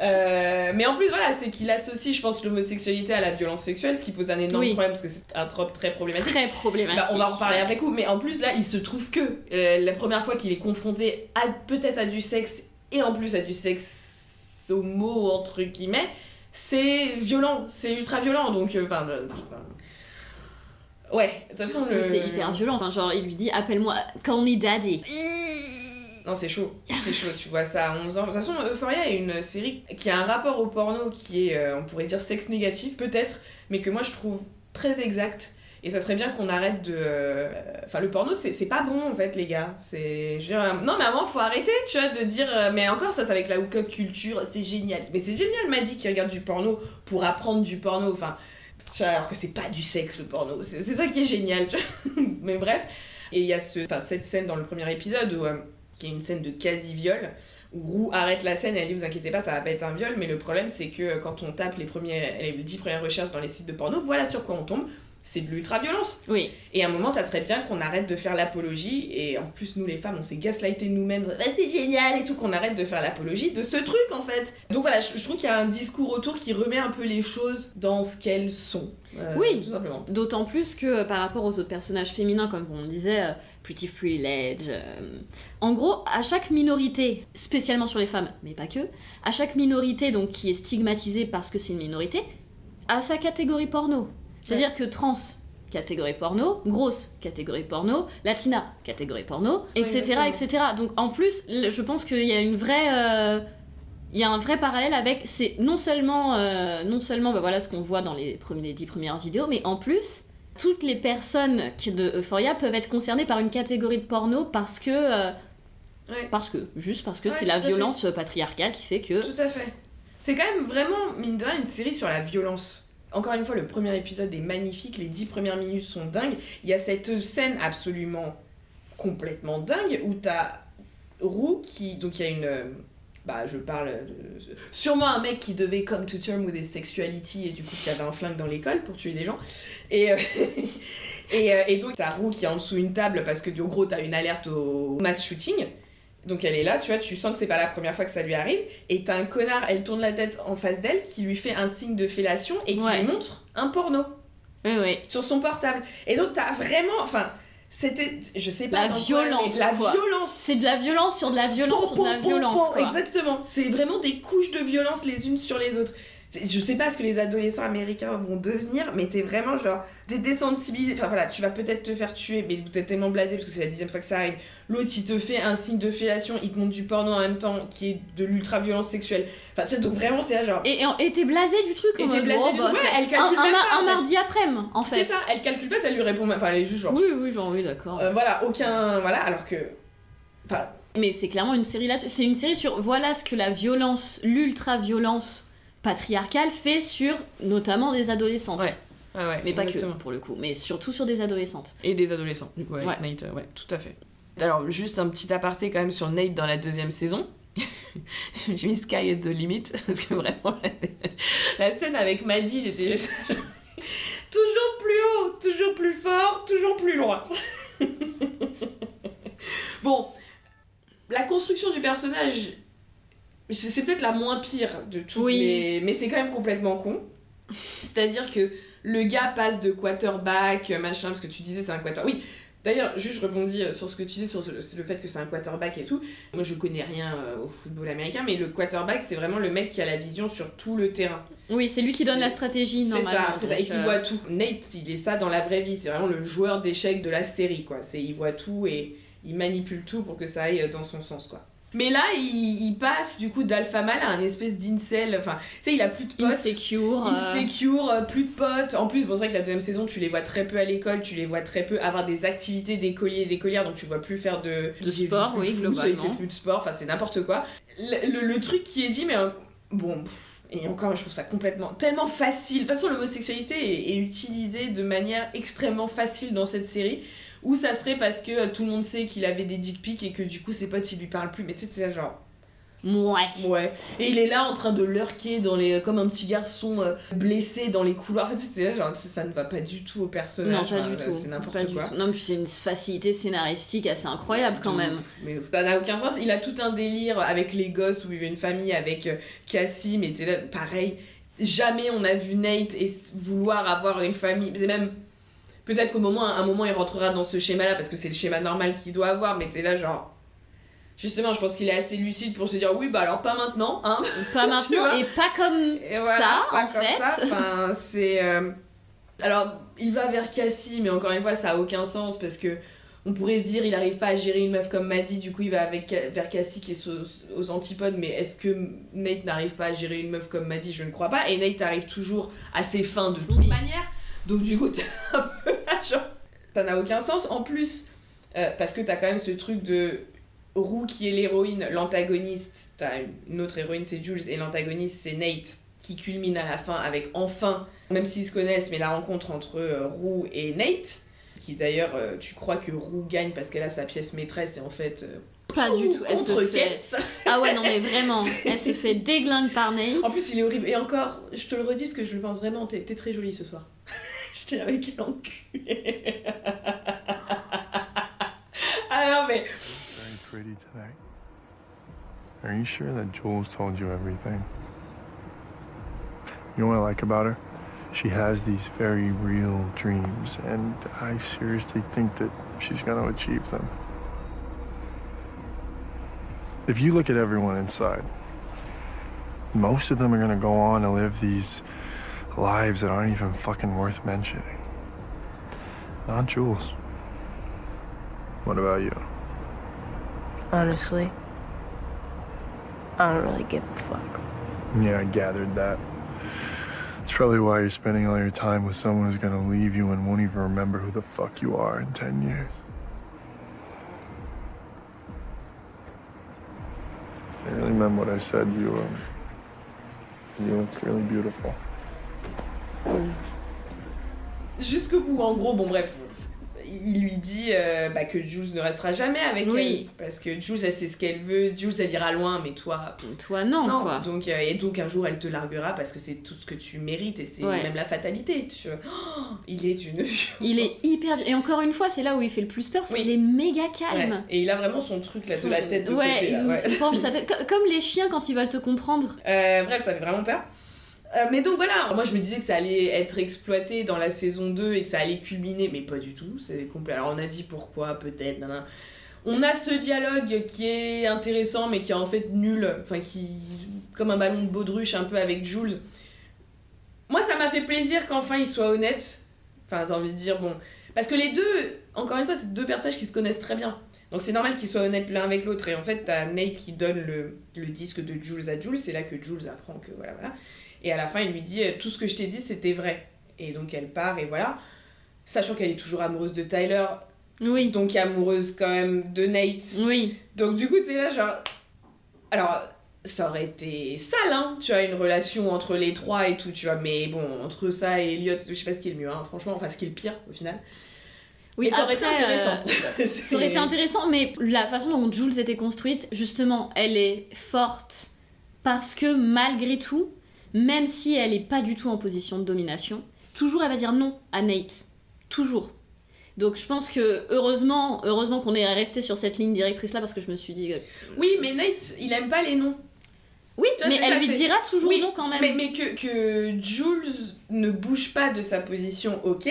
Euh, mais en plus, voilà, c'est qu'il associe, je pense, l'homosexualité à la violence sexuelle, ce qui pose un énorme Oui. problème parce que c'est un trope très problématique. Très problématique. Bah, on va en reparler après coup, mais en plus là, il se trouve que euh, la première fois qu'il est confronté à peut-être à du sexe et en plus à du sexe homo entre guillemets, c'est violent, c'est ultra violent, donc enfin, euh, enfin, ouais, de toute façon le. C'est hyper violent. Enfin, genre, il lui dit appelle-moi, call me daddy. Non, c'est chaud, c'est chaud, tu vois ça à 11 ans. De toute façon, Euphoria est une série qui a un rapport au porno qui est, euh, on pourrait dire, sexe négatif peut-être, mais que moi je trouve très exact. Et ça serait bien qu'on arrête de. euh, Enfin, le porno, c'est pas bon en fait, les gars. C'est. dire, Non, mais avant, faut arrêter, tu vois, de dire. euh, Mais encore, ça, c'est avec la hook-up culture, c'est génial. Mais c'est génial, m'a dit qui regarde du porno pour apprendre du porno. Enfin, alors que c'est pas du sexe le porno. C'est ça qui est génial. [laughs] Mais bref. Et il y a cette scène dans le premier épisode où, euh, qui est une scène de quasi-viol où Roux arrête la scène et elle dit vous inquiétez pas ça va pas être un viol mais le problème c'est que euh, quand on tape les, premiers, les 10 premières recherches dans les sites de porno voilà sur quoi on tombe c'est de l'ultra-violence Oui. et à un moment ça serait bien qu'on arrête de faire l'apologie et en plus nous les femmes on s'est gaslighté nous-mêmes Bah, c'est génial et tout qu'on arrête de faire l'apologie de ce truc en fait donc voilà je, je trouve qu'il y a un discours autour qui remet un peu les choses dans ce qu'elles sont Euh, Oui. tout simplement D'autant plus que euh, par rapport aux autres personnages féminins, comme on disait, euh, Pretty Privilege. euh, en gros, à chaque minorité, spécialement sur les femmes, mais pas que, à chaque minorité donc qui est stigmatisée parce que c'est une minorité, a sa catégorie porno. C'est-à-dire que trans, catégorie porno, grosse, catégorie porno, latina, catégorie porno, etc., exactement. etc. Donc en plus, je pense qu'il y a une vraie... euh, il y a un vrai parallèle avec c'est non seulement euh, non seulement bah voilà ce qu'on voit dans les premiers les dix premières vidéos mais en plus toutes les personnes qui de Euphoria peuvent être concernées par une catégorie de porno parce que euh, Ouais. parce que juste parce que Ouais, c'est la fait. violence patriarcale qui fait que Tout à fait. C'est quand même vraiment, mine de rien, une série sur la violence. Encore une fois, le premier épisode est magnifique, les dix premières minutes sont dingues. Il y a cette scène absolument complètement dingue où t'as Roux qui. Donc il y a une. euh, Bah, je parle. sûrement un mec qui devait come to term with his sexuality et du coup qui avait un flingue dans l'école pour tuer des gens. Et, euh, [laughs] euh, et donc t'as Roux qui est en dessous une table parce que du gros t'as une alerte au mass shooting. Donc elle est là, tu vois, tu sens que c'est pas la première fois que ça lui arrive. Et t'as un connard, elle tourne la tête en face d'elle, qui lui fait un signe de fellation et qui Ouais. lui montre un porno oui oui sur son portable. Et donc t'as vraiment, enfin, c'était, je sais pas, La quoi, violence, la quoi. violence. c'est de la violence sur de la violence sur de la violence quoi. Exactement, c'est vraiment des couches de violence les unes sur les autres. Je sais pas ce que les adolescents américains vont devenir, mais t'es vraiment genre des désensibilisés. Enfin voilà, tu vas peut-être te faire tuer, mais t'es tellement blasé parce que c'est la dixième fois que ça arrive. L'autre, il te fait un signe de fellation, il te montre du porno en même temps, qui est de l'ultra-violence sexuelle. Enfin, tu sais, donc vraiment, t'es là genre. et, et, et t'es blasé du truc Et en t'es blasé oh, du bah, truc. Ouais, c'est elle calcule un, pas, un mardi après-midi en fait C'est ça, elle calcule pas, ça lui répond même. Enfin, elle est juste genre. oui oui genre oui d'accord euh, voilà, aucun. Voilà, alors que. Enfin, Mais c'est clairement une série là-dessus. C'est une série sur voilà ce que la violence, l'ultra-violence patriarcale fait sur notamment des adolescentes. Ouais. Mais pas que pour le coup, mais surtout sur des adolescentes. Et des adolescents, du coup, avec Ouais. Nate, ouais, tout à fait. Alors, juste un petit aparté quand même sur Nate dans la deuxième saison. [laughs] J'ai mis Sky at the Limit, parce que vraiment, la, la scène avec Maddie, j'étais juste. [laughs] toujours plus haut, toujours plus fort, toujours plus loin. [laughs] bon, la construction du personnage, c'est peut-être la moins pire de toutes Oui. les. Mais c'est quand même complètement con. C'est-à-dire que le gars passe de quarterback, machin, parce que tu disais c'est un quarterback. Oui, d'ailleurs, juste je rebondis euh, sur ce que tu dis, sur le fait que c'est un quarterback et tout. Moi je connais rien euh, au football américain, mais le quarterback c'est vraiment le mec qui a la vision sur tout le terrain. Oui, c'est lui qui donne la stratégie C'est normalement. ça, c'est ça, et donc, qui euh, voit tout. Nate, il est ça dans la vraie vie, c'est vraiment le joueur d'échecs de la série, quoi. C'est, il voit tout et il manipule tout pour que ça aille dans son sens, quoi. Mais là, il, il passe du coup d'alpha male à un espèce d'incel, enfin, tu sais, il a plus de potes. Insecure. euh, Insecure, euh, plus de potes. En plus, bon, c'est vrai que la deuxième saison, tu les vois très peu à l'école, tu les vois très peu avoir des activités d'écoliers et d'écolières, donc tu vois plus faire de, De sport, oui, foot, soit Il globalement. fait plus de sport, enfin, c'est n'importe quoi. Le, le- le truc qui est dit, mais euh, bon. Et encore, je trouve ça complètement tellement facile. De toute façon, l'homosexualité est, est utilisée de manière extrêmement facile dans cette série. Ou ça serait parce que euh, tout le monde sait qu'il avait des dick pics et que du coup ses potes ils lui parlent plus. Mais tu sais, c'est genre. Ouais. Ouais. Et il est là en train de lurker dans les, comme un petit garçon euh, blessé dans les couloirs. En fait, là, genre, ça, ça ne va pas du tout au personnage. Non, pas du tout. C'est n'importe quoi. Non, puis c'est une facilité scénaristique assez incroyable quand même. Mais ça n'a aucun sens. Il a tout un délire avec les gosses où il veut une famille avec euh, Cassie, mais t'es là, pareil. Jamais on a vu Nate et vouloir avoir une famille. C'est même. Peut-être qu'au moment, un moment, il rentrera dans ce schéma-là parce que c'est le schéma normal qu'il doit avoir, mais t'es là, genre. Justement, je pense qu'il est assez lucide pour se dire oui, bah alors pas maintenant, hein. [laughs] Pas [laughs] maintenant et pas comme Et voilà, ça pas en comme fait. ça. Enfin, c'est. euh, Alors, il va vers Cassie, mais encore une fois, ça a aucun sens parce que on pourrait se dire il arrive pas à gérer une meuf comme Maddie, du coup il va avec, vers Cassie qui est aux, aux antipodes, mais est-ce que Nate n'arrive pas à gérer une meuf comme Maddie Je ne crois pas. Et Nate arrive toujours à ses fins de toute Oui. manière. Donc, du coup, [laughs] t'es un peu [laughs] genre. Ça n'a aucun sens. En plus, euh, parce que t'as quand même ce truc de. Roux qui est l'héroïne, l'antagoniste, t'as une autre héroïne c'est Jules et l'antagoniste c'est Nate qui culmine à la fin avec enfin, même s'ils se connaissent, mais la rencontre entre euh, Roux et Nate, qui d'ailleurs euh, tu crois que Roux gagne parce qu'elle a sa pièce maîtresse et en fait euh, Pas du tout. Elle se contre fait... Ah ouais, non mais [laughs] vraiment. Elle se fait déglingue par Nate. En plus il est horrible et encore, je te le redis parce que je le pense vraiment, t'es très jolie ce soir. Je t'ai avec l'enculé. ah non mais Very pretty today. Are you sure that Jules told you everything? You know what I like about her? She has these very real dreams, and I seriously think that she's going to achieve them. If you look at everyone inside, most of them are going to go on to live these lives that aren't even fucking worth mentioning. Not Jules. What about you? Honestly, I don't really give a fuck. Yeah, I gathered that. It's probably why you're spending all your time with someone who's gonna leave you and won't even remember who the fuck you are in 10 years. I really meant what I said. You, um, you look really beautiful. Jusqu'au bout en gros, bon bref. Il lui dit euh, bah, que Jules ne restera jamais avec Oui. elle parce que Jules elle sait ce qu'elle veut, Jules elle ira loin mais toi Toi non, non quoi. donc euh, et donc un jour elle te larguera parce que c'est tout ce que tu mérites et c'est Ouais. même la fatalité tu. Oh, [gasps] il est une Il est hyper et encore une fois c'est là où il fait le plus peur Oui. qu'il est méga Ouais. calme. et il a vraiment son truc là de Son- la tête de ouais, côté là, il ouais. se penche sa tête co- comme les chiens quand ils veulent te comprendre. Euh, bref, ça fait vraiment peur. Euh, mais donc voilà, moi je me disais que ça allait être exploité dans la saison 2 et que ça allait culminer, mais pas du tout, c'est complet. Alors on a dit pourquoi, peut-être, nanana. On a ce dialogue qui est intéressant mais qui est en fait nul, enfin qui. comme un ballon de baudruche un peu avec Jules. Moi ça m'a fait plaisir qu'enfin il soit honnête. Enfin, t'as envie de dire, bon. Parce que les deux, encore une fois, c'est deux personnages qui se connaissent très bien. Donc c'est normal qu'ils soient honnêtes l'un avec l'autre. Et en fait, t'as Nate qui donne le, le disque de Jules à Jules. C'est là que Jules apprend que voilà, voilà. Et à la fin, il lui dit euh, Tout ce que je t'ai dit, c'était vrai. Et donc elle part, et voilà. Sachant qu'elle est toujours amoureuse de Tyler, Oui. donc amoureuse quand même de Nate. Oui. Donc du coup, t'es là, genre. Alors, ça aurait été sale, hein, tu vois, une relation entre les trois et tout, tu vois. Mais bon, entre ça et Elliot, je sais pas ce qui est le mieux, hein, franchement, enfin, ce qui est le pire au final. Oui, Mais ça aurait été après, intéressant. euh, [laughs] [laughs] Ça aurait été intéressant, mais la façon dont Jules était construite, justement, elle est forte parce que malgré tout, même si elle est pas du tout en position de domination, toujours elle va dire non à Nate. Toujours. Donc je pense que heureusement, heureusement qu'on est resté sur cette ligne directrice là parce que je me suis dit euh, Oui, mais Nate, il aime pas les noms. oui, mais elle ça, lui dira toujours Oui, non quand même. Mais, mais que, que Jules ne bouge pas de sa position, ok.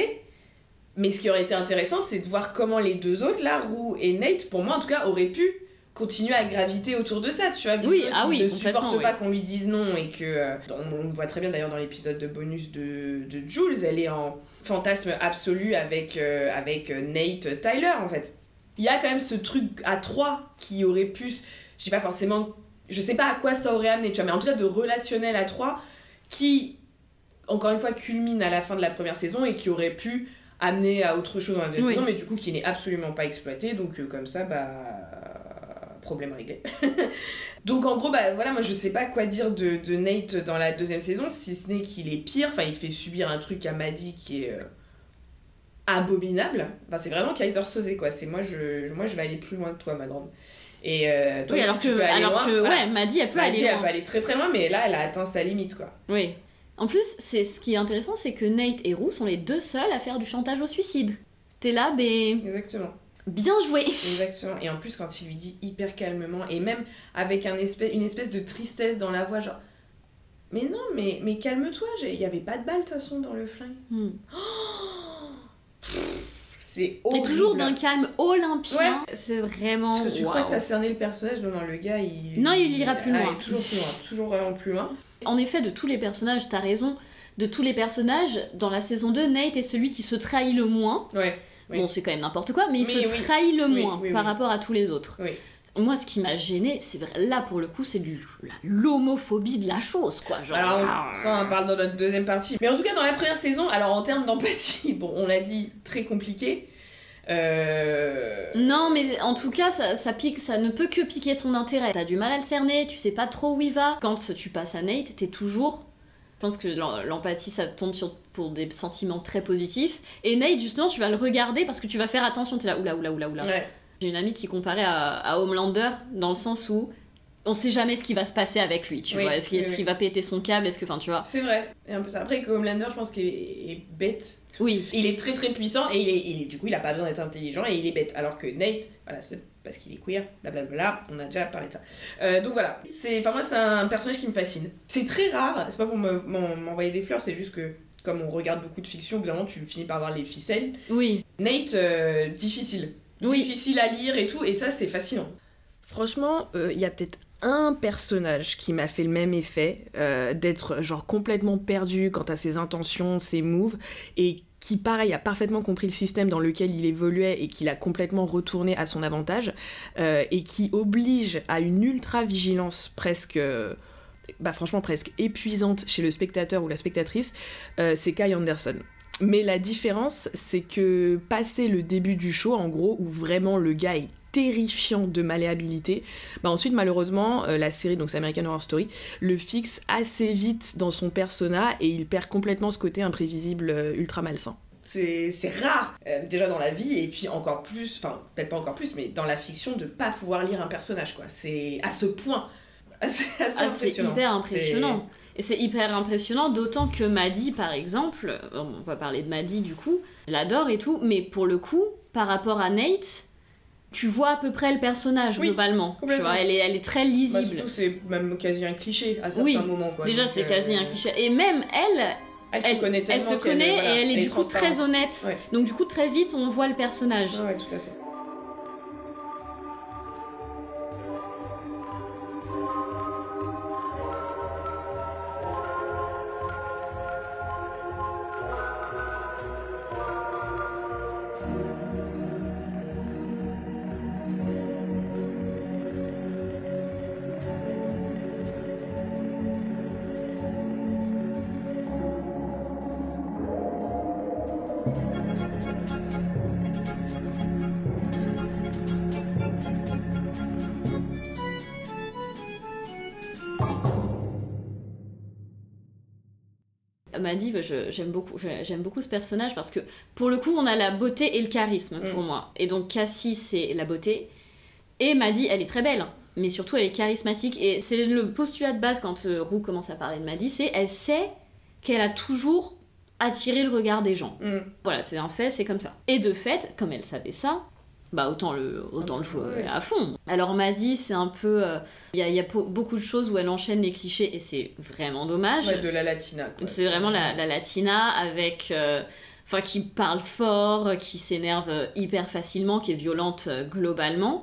Mais ce qui aurait été intéressant, c'est de voir comment les deux autres, là, Roux et Nate, pour moi en tout cas, auraient pu continuer à graviter autour de ça, tu vois. Oui, que ah oui, ne supporte pas oui. qu'on lui dise non et que. euh, on, on le voit très bien d'ailleurs dans l'épisode de bonus de, de Jules, elle est en fantasme absolu avec, euh, avec euh, Nate Tyler en fait. Il y a quand même ce truc à trois qui aurait pu. Je sais pas forcément. Je sais pas à quoi ça aurait amené, tu vois, mais en tout cas de relationnel à trois qui, encore une fois, culmine à la fin de la première saison et qui aurait pu amener à autre chose dans la deuxième Oui. saison, mais du coup qui n'est absolument pas exploité, donc euh, comme ça, bah. Problème réglé. [laughs] donc en gros, bah voilà, moi je sais pas quoi dire de, de Nate dans la deuxième saison, si ce n'est qu'il est pire, enfin il fait subir un truc à Maddie qui est. euh, abominable. Enfin, c'est vraiment Kaiser Soze, quoi. C'est moi je, moi, je vais aller plus loin que toi, ma grande. Et euh, toi Oui, alors que, alors loin. que Voilà. ouais, Maddy, elle peut Maddie, aller elle loin. peut aller très très loin, mais là, elle a atteint sa limite, quoi. Oui. En plus, c'est ce qui est intéressant, c'est que Nate et Rue sont les deux seuls à faire du chantage au suicide. T'es là, ben Exactement. Bien joué. Exactement. Et en plus, quand il lui dit hyper calmement, et même avec un espèce, une espèce de tristesse dans la voix, genre. Mais non, mais, mais calme-toi, il y avait pas de balle de toute façon dans le flingue. Hmm. C'est Et horrible. toujours d'un calme olympien. C'est vraiment. Parce que tu crois que t'as cerné le personnage, non, non, le gars, il. Non, il ira plus Ah, loin. toujours plus loin, toujours vraiment plus loin. En effet, de tous les personnages, t'as raison. De tous les personnages, dans la saison 2, Nate est celui qui se trahit le moins. Ouais. Oui. Bon, c'est quand même n'importe quoi, mais il se oui. trahit le moins oui, par rapport à tous les autres. Moi, ce qui m'a gêné, c'est vrai, là pour le coup, c'est l'homophobie de la chose, quoi. Genre, Alors, on, ça, on en parle dans notre deuxième partie. Mais en tout cas, dans la première saison, alors en termes d'empathie, [laughs] bon, on l'a dit, très compliqué. Euh... Non, mais en tout cas, ça, ça pique, ça ne peut que piquer ton intérêt. T'as du mal à le cerner, tu sais pas trop où il va. Quand tu passes à Nate, t'es toujours. Je pense que l'em- l'empathie, ça tombe sur, pour des sentiments très positifs. Et Nate, justement, tu vas le regarder parce que tu vas faire attention. T'es là, oula, oula, oula, oula. Ouais. J'ai une amie qui comparait à, à Homelander dans le sens où on sait jamais ce qui va se passer avec lui, tu Oui, vois. Est-ce qu'il oui, qu'il va péter son câble Est-ce que, enfin, tu vois. C'est vrai. Et un peu ça. Après, que Homelander, je pense qu'il est, est bête. Oui. Il est très très puissant et il est, il est- du coup, il a pas besoin d'être intelligent et il est bête. Alors que Nate, voilà, c'est parce qu'il est queer, blablabla, on a déjà parlé de ça. Euh, donc voilà, c'est, enfin moi, c'est un personnage qui me fascine. C'est très rare, c'est pas pour me- m'en- m'envoyer des fleurs, c'est juste que comme on regarde beaucoup de fiction, au bout d'un moment, tu finis par voir les ficelles. Oui. Nate, euh, difficile. Oui. Difficile à lire et tout, et ça, c'est fascinant. Franchement, euh, il y a peut-être un personnage qui m'a fait le même effet, euh, d'être genre complètement perdu quant à ses intentions, ses moves, et qui pareil a parfaitement compris le système dans lequel il évoluait et qu'il a complètement retourné à son avantage, euh, et qui oblige à une ultra vigilance presque... euh, bah franchement presque épuisante chez le spectateur ou la spectatrice, c'est Kai Anderson. Mais la différence, c'est que passé le début du show, en gros, où vraiment le gars terrifiant de malléabilité, bah ensuite malheureusement euh, la série donc c'est American Horror Story le fixe assez vite dans son persona et il perd complètement ce côté imprévisible euh, ultra malsain. C'est rare, euh, déjà dans la vie, et puis encore plus, enfin, peut-être pas encore plus, mais dans la fiction, de pas pouvoir lire un personnage, quoi. C'est à ce point. [laughs] Ah, c'est impressionnant. hyper impressionnant. Et c'est hyper impressionnant, d'autant que Maddy, par exemple, on va parler de Maddy du coup, l'adore et tout, mais pour le coup, par rapport à Nate, tu vois à peu près le personnage Oui, globalement. Tu vois, elle est, elle est très Bah, lisible. surtout, c'est même quasi un cliché à certains Oui, moments, quoi. Déjà, c'est euh, quasi un cliché. Et même elle, Elle, se connaît elle se connaît voilà, et elle est du coup très honnête. Ouais. Donc du coup, très vite, on voit le personnage. Ah ouais, tout à fait. Maddy, je- j'aime beaucoup, j'aime beaucoup ce personnage parce que pour le coup, on a la beauté et le charisme pour Mm. moi. Et donc Cassie, c'est la beauté. Et Maddy, elle est très belle, mais surtout elle est charismatique. Et c'est le postulat de base quand euh, Roux commence à parler de Maddy, c'est elle sait qu'elle a toujours attiré le regard des gens. Mm. Voilà, c'est un fait, c'est comme ça. Et de fait, comme elle savait ça, bah autant le, autant le jouer à fond. Alors Maddy, c'est un peu... euh, Il y, a, il y a beaucoup de choses où elle enchaîne les clichés et c'est vraiment dommage. Ouais, de la latina. C'est vraiment la, la latina avec. euh, Enfin, qui parle fort, qui s'énerve euh, hyper facilement, qui est violente euh, globalement.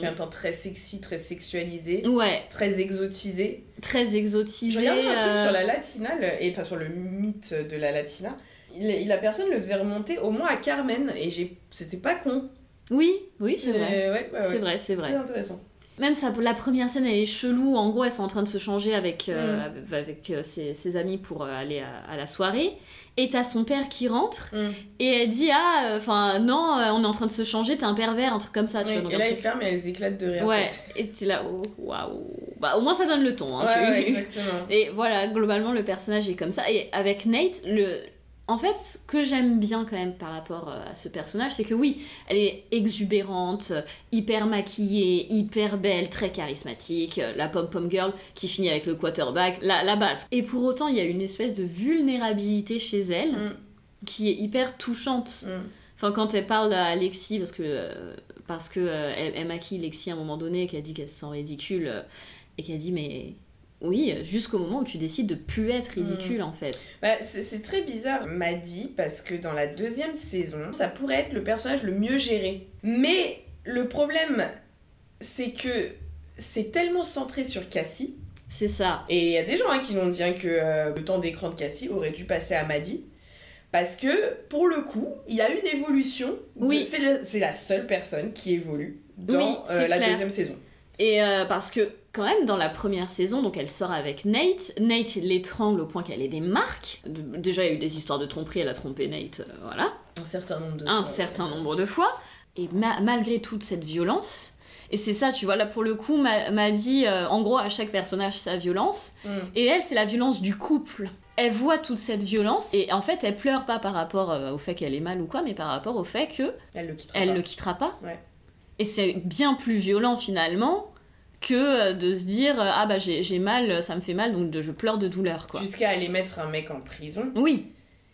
Qui est un temps très sexy, très sexualisé, Ouais, très exotisé. très Je exotisé. regardais un truc euh, sur la latina, le- et enfin sur le mythe de la latina. Il, la personne le faisait remonter au moins à Carmen, et j'ai, c'était pas con. Oui, oui, c'est vrai. ouais. C'est vrai, c'est vrai. Très intéressant. Même ça, la première scène, elle est chelou. En gros, elles sont en train de se changer avec, euh, Mm. avec, avec, euh, ses, ses amis pour aller à, à la soirée. Et t'as son père qui rentre Mm. et elle dit Ah, enfin, non, euh, on est en train de se changer, t'es un pervers, un truc comme ça. Tu Oui, vois, donc et là, truc- il ferme et elles éclatent de rire. Ouais, et t'es là, oh, waouh. Bah, au moins, ça donne le ton. Hein, Ouais, tu- ouais, [laughs] exactement. Et voilà, globalement, le personnage est comme ça. Et avec Nate, le... En fait, ce que j'aime bien quand même par rapport euh, à ce personnage, c'est que oui, elle est exubérante, euh, hyper maquillée, hyper belle, très charismatique, euh, la pom-pom girl qui finit avec le quarterback, la, la base. Et pour autant, il y a une espèce de vulnérabilité chez elle Mm. qui est hyper touchante. Mm. Enfin, quand elle parle à Lexi, parce que, euh, parce que euh, elle, elle maquille Lexi à un moment donné, qu'elle dit qu'elle se sent ridicule, euh, et qu'elle dit, mais oui, jusqu'au moment où tu décides de plus être ridicule en fait. Bah, c'est très bizarre, Maddy, parce que dans la deuxième saison, ça pourrait être le personnage le mieux géré. Mais le problème, c'est que c'est tellement centré sur Cassie. C'est ça. Et il y a des gens hein, qui l'ont dit hein, que euh, le temps d'écran de Cassie aurait dû passer à Maddy. Parce que, pour le coup, il y a une évolution. Oui. C'est la, seule personne qui évolue dans Oui, euh, la clair. deuxième saison. Et euh, parce que quand même dans la première saison, donc elle sort avec Nate, Nate l'étrangle au point qu'elle ait des marques. Déjà il y a eu des histoires de tromperie, elle a trompé Nate, euh, voilà, Un certain nombre de un fois. certain nombre de fois. Et ma- malgré toute cette violence, et c'est ça, tu vois, là pour le coup, m'a m'a dit, euh, en gros, à chaque personnage sa violence. Mm. Et elle, c'est la violence du couple. Elle voit toute cette violence et en fait, elle pleure pas par rapport euh, au fait qu'elle est mal ou quoi, mais par rapport au fait que Elle le quittera elle pas. le quittera pas. Ouais. Et c'est bien plus violent finalement que euh, de se dire euh, ah bah j'ai mal, ça me fait mal donc de- je pleure de douleur quoi. Jusqu'à aller mettre un mec en prison. Oui,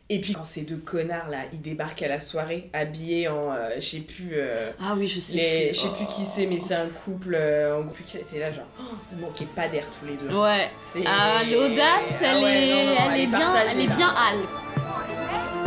Et puis quand ces deux connards là, ils débarquent à la soirée, habillés en, euh, je sais plus, euh, ah oui je sais les- plus. je sais plus qui c'est, mais c'est un couple, euh, en groupe qui c'était là genre, oh, vous manquez pas d'air tous les deux. Ouais. C'est- Ah l'audace, Ah elle, ouais, elle, est bien, partagée, elle est bien hâle.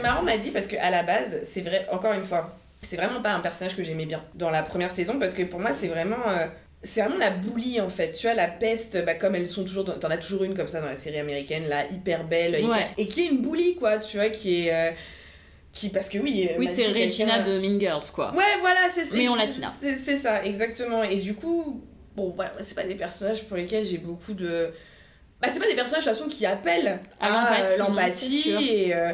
C'est marrant, m'a dit, parce que à la base, c'est vrai, encore une fois, c'est vraiment pas un personnage que j'aimais bien dans la première saison, parce que pour moi, c'est vraiment. euh, c'est vraiment la boulie en fait, tu vois, la peste, bah, comme elles sont toujours. dans- T'en as toujours une comme ça dans la série américaine, là, hyper belle, hyper- Ouais. et qui est une boulie quoi, tu vois, qui est. euh, qui, parce que oui. euh, Oui c'est Regina de Mean Girls quoi. Ouais, voilà, c'est ça. Mais en latina. C'est ça, exactement. Et du coup, bon, voilà, c'est pas des personnages pour lesquels j'ai beaucoup de. Bah, c'est pas des personnages de toute façon qui appellent À à, l'empathie. Et euh,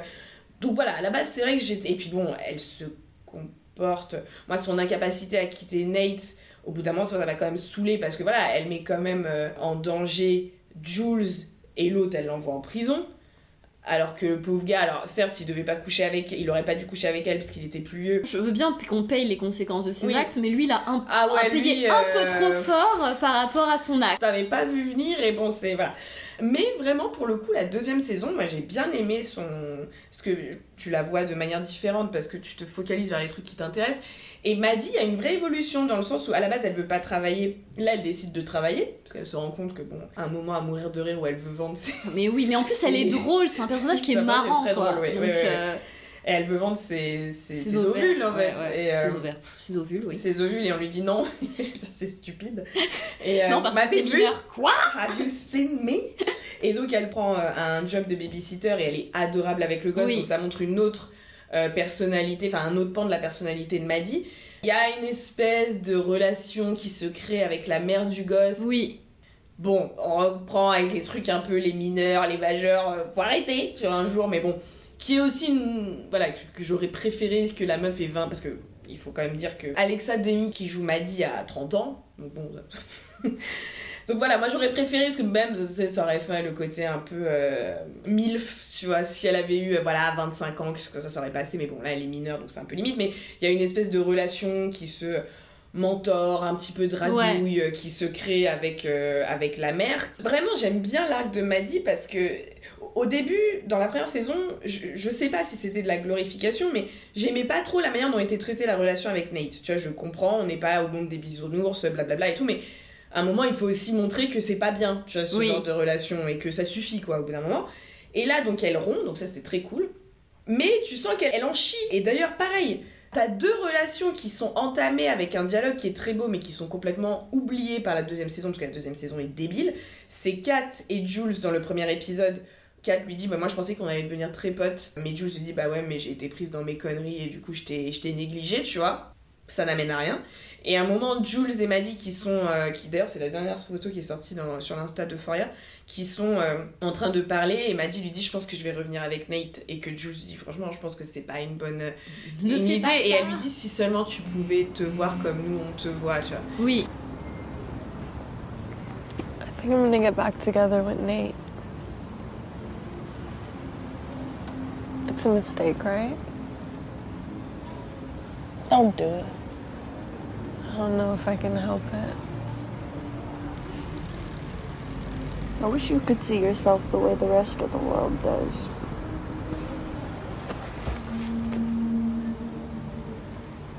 donc voilà, à la base, c'est vrai que j'étais. Et puis bon, elle se comporte. Moi, son incapacité à quitter Nate, au bout d'un moment, ça m'a quand même saoulé parce que voilà, elle met quand même euh, en danger Jules et l'autre, elle l'envoie en prison. Alors que le pauvre gars, alors certes, il devait pas coucher avec, il aurait pas dû coucher avec elle parce qu'il était plus vieux. Je veux bien qu'on paye les conséquences de ses Oui. actes, mais lui il a un, Ah ouais, a payé lui, un euh, peu trop fort euh, par rapport à son acte. t'avais pas vu venir et bon c'est voilà mais vraiment pour le coup la deuxième saison moi j'ai bien aimé son parce que tu la vois de manière différente parce que tu te focalises vers les trucs qui t'intéressent et Maddy a une vraie évolution dans le sens où à la base elle veut pas travailler là elle décide de travailler parce qu'elle se rend compte que bon un moment à mourir de rire où elle veut vendre ses... Mais oui, mais en plus elle est [laughs] drôle, c'est un personnage qui est marrant très quoi. drôle, Donc, euh, et elle veut vendre ses, ses, ses ses ovaires, ovules en fait ouais. Et, euh, Ses ovaires, ses ovules, oui. ses ovules et on lui dit non [laughs] Putain, c'est stupide et euh, Non, parce que t'es mineur. Quoi? Have you seen me? Et donc elle prend euh, un job de babysitter et elle est adorable avec le gosse, Oui. donc ça montre une autre euh, personnalité, enfin un autre pan de la personnalité de Maddy. Il y a une espèce de relation qui se crée avec la mère du gosse. Oui, Bon, on reprend avec les trucs un peu les mineurs, les majeurs, euh, faut arrêter sur un jour, mais bon, qui est aussi une. Voilà, que, que j'aurais préféré que la meuf ait 20, parce que il faut quand même dire que Alexa Demi qui joue Maddy a 30 ans, donc bon. [laughs] donc voilà, moi j'aurais préféré, parce que même ça aurait fait le côté un peu euh, MILF, tu vois, si elle avait eu, euh, voilà, 25 ans, que ça, aurait passé, mais bon, là elle est mineure, donc c'est un peu limite, mais il y a une espèce de relation qui se mentor, un petit peu dragouille euh, qui se crée avec, euh, avec la mère. Vraiment, j'aime bien l'arc de Maddy parce que au début, dans la première saison, je, je sais pas si c'était de la glorification, mais j'aimais pas trop la manière dont était traitée la relation avec Nate. Tu vois, je comprends, on n'est pas au monde des bisounours, blablabla et tout, mais à un moment, il faut aussi montrer que c'est pas bien, tu vois, ce Oui. genre de relation et que ça suffit, quoi, au bout d'un moment. Et là, donc, elle rompt, donc ça, c'était très cool. Mais tu sens qu'elle elle en chie. Et d'ailleurs, pareil, t'as deux relations qui sont entamées avec un dialogue qui est très beau, mais qui sont complètement oubliées par la deuxième saison, parce que la deuxième saison est débile. C'est Kat et Jules dans le premier épisode Kat lui dit bah moi je pensais qu'on allait devenir très potes mais Jules lui dit bah ouais mais j'ai été prise dans mes conneries et du coup je t'ai je t'ai négligé tu vois ça n'amène à rien et à un moment Jules et Maddie qui sont euh, qui d'ailleurs c'est la dernière photo qui est sortie dans, sur l'insta d'Euphoria qui sont euh, en train de parler et Maddie lui dit je pense que je vais revenir avec Nate et que Jules dit franchement je pense que c'est pas une bonne Ne une fais idée et elle lui dit si seulement tu pouvais te voir comme nous on te voit tu vois Oui. I think I'm gonna get back together with Nate. It's a mistake, right? Don't do it. I don't know if I can help it. I wish you could see yourself the way the rest of the world does.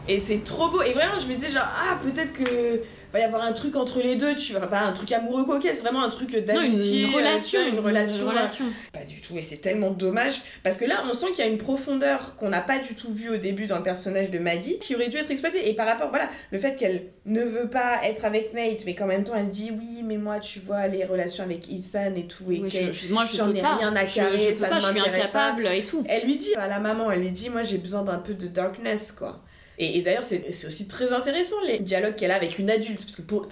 Et c'est trop beau. Et vraiment, je me disais, genre, ah, peut-être que va y avoir un truc entre les deux, tu vois. Pas un truc amoureux coquet, c'est vraiment un truc une, d'amitié. une euh, relation. tu vois, une relation. Une relation. Pas du tout. Et c'est tellement dommage. Parce que là, on sent qu'il y a une profondeur qu'on n'a pas du tout vue au début dans le personnage de Maddie, qui aurait dû être exploitée. Et par rapport, voilà, le fait qu'elle ne veut pas être avec Nate, mais qu'en même temps, elle dit, oui, mais moi, tu vois, les relations avec Ethan et tout. Et Oui, je- je- moi, je j'en peux ai pas. rien à Je- carrer, je, peux ça pas, ne je suis pas. incapable et tout. Elle lui dit à la maman, elle lui dit Moi j'ai besoin d'un peu de darkness, quoi. Et, et d'ailleurs, c'est c'est aussi très intéressant les dialogues qu'elle a avec une adulte, parce que pour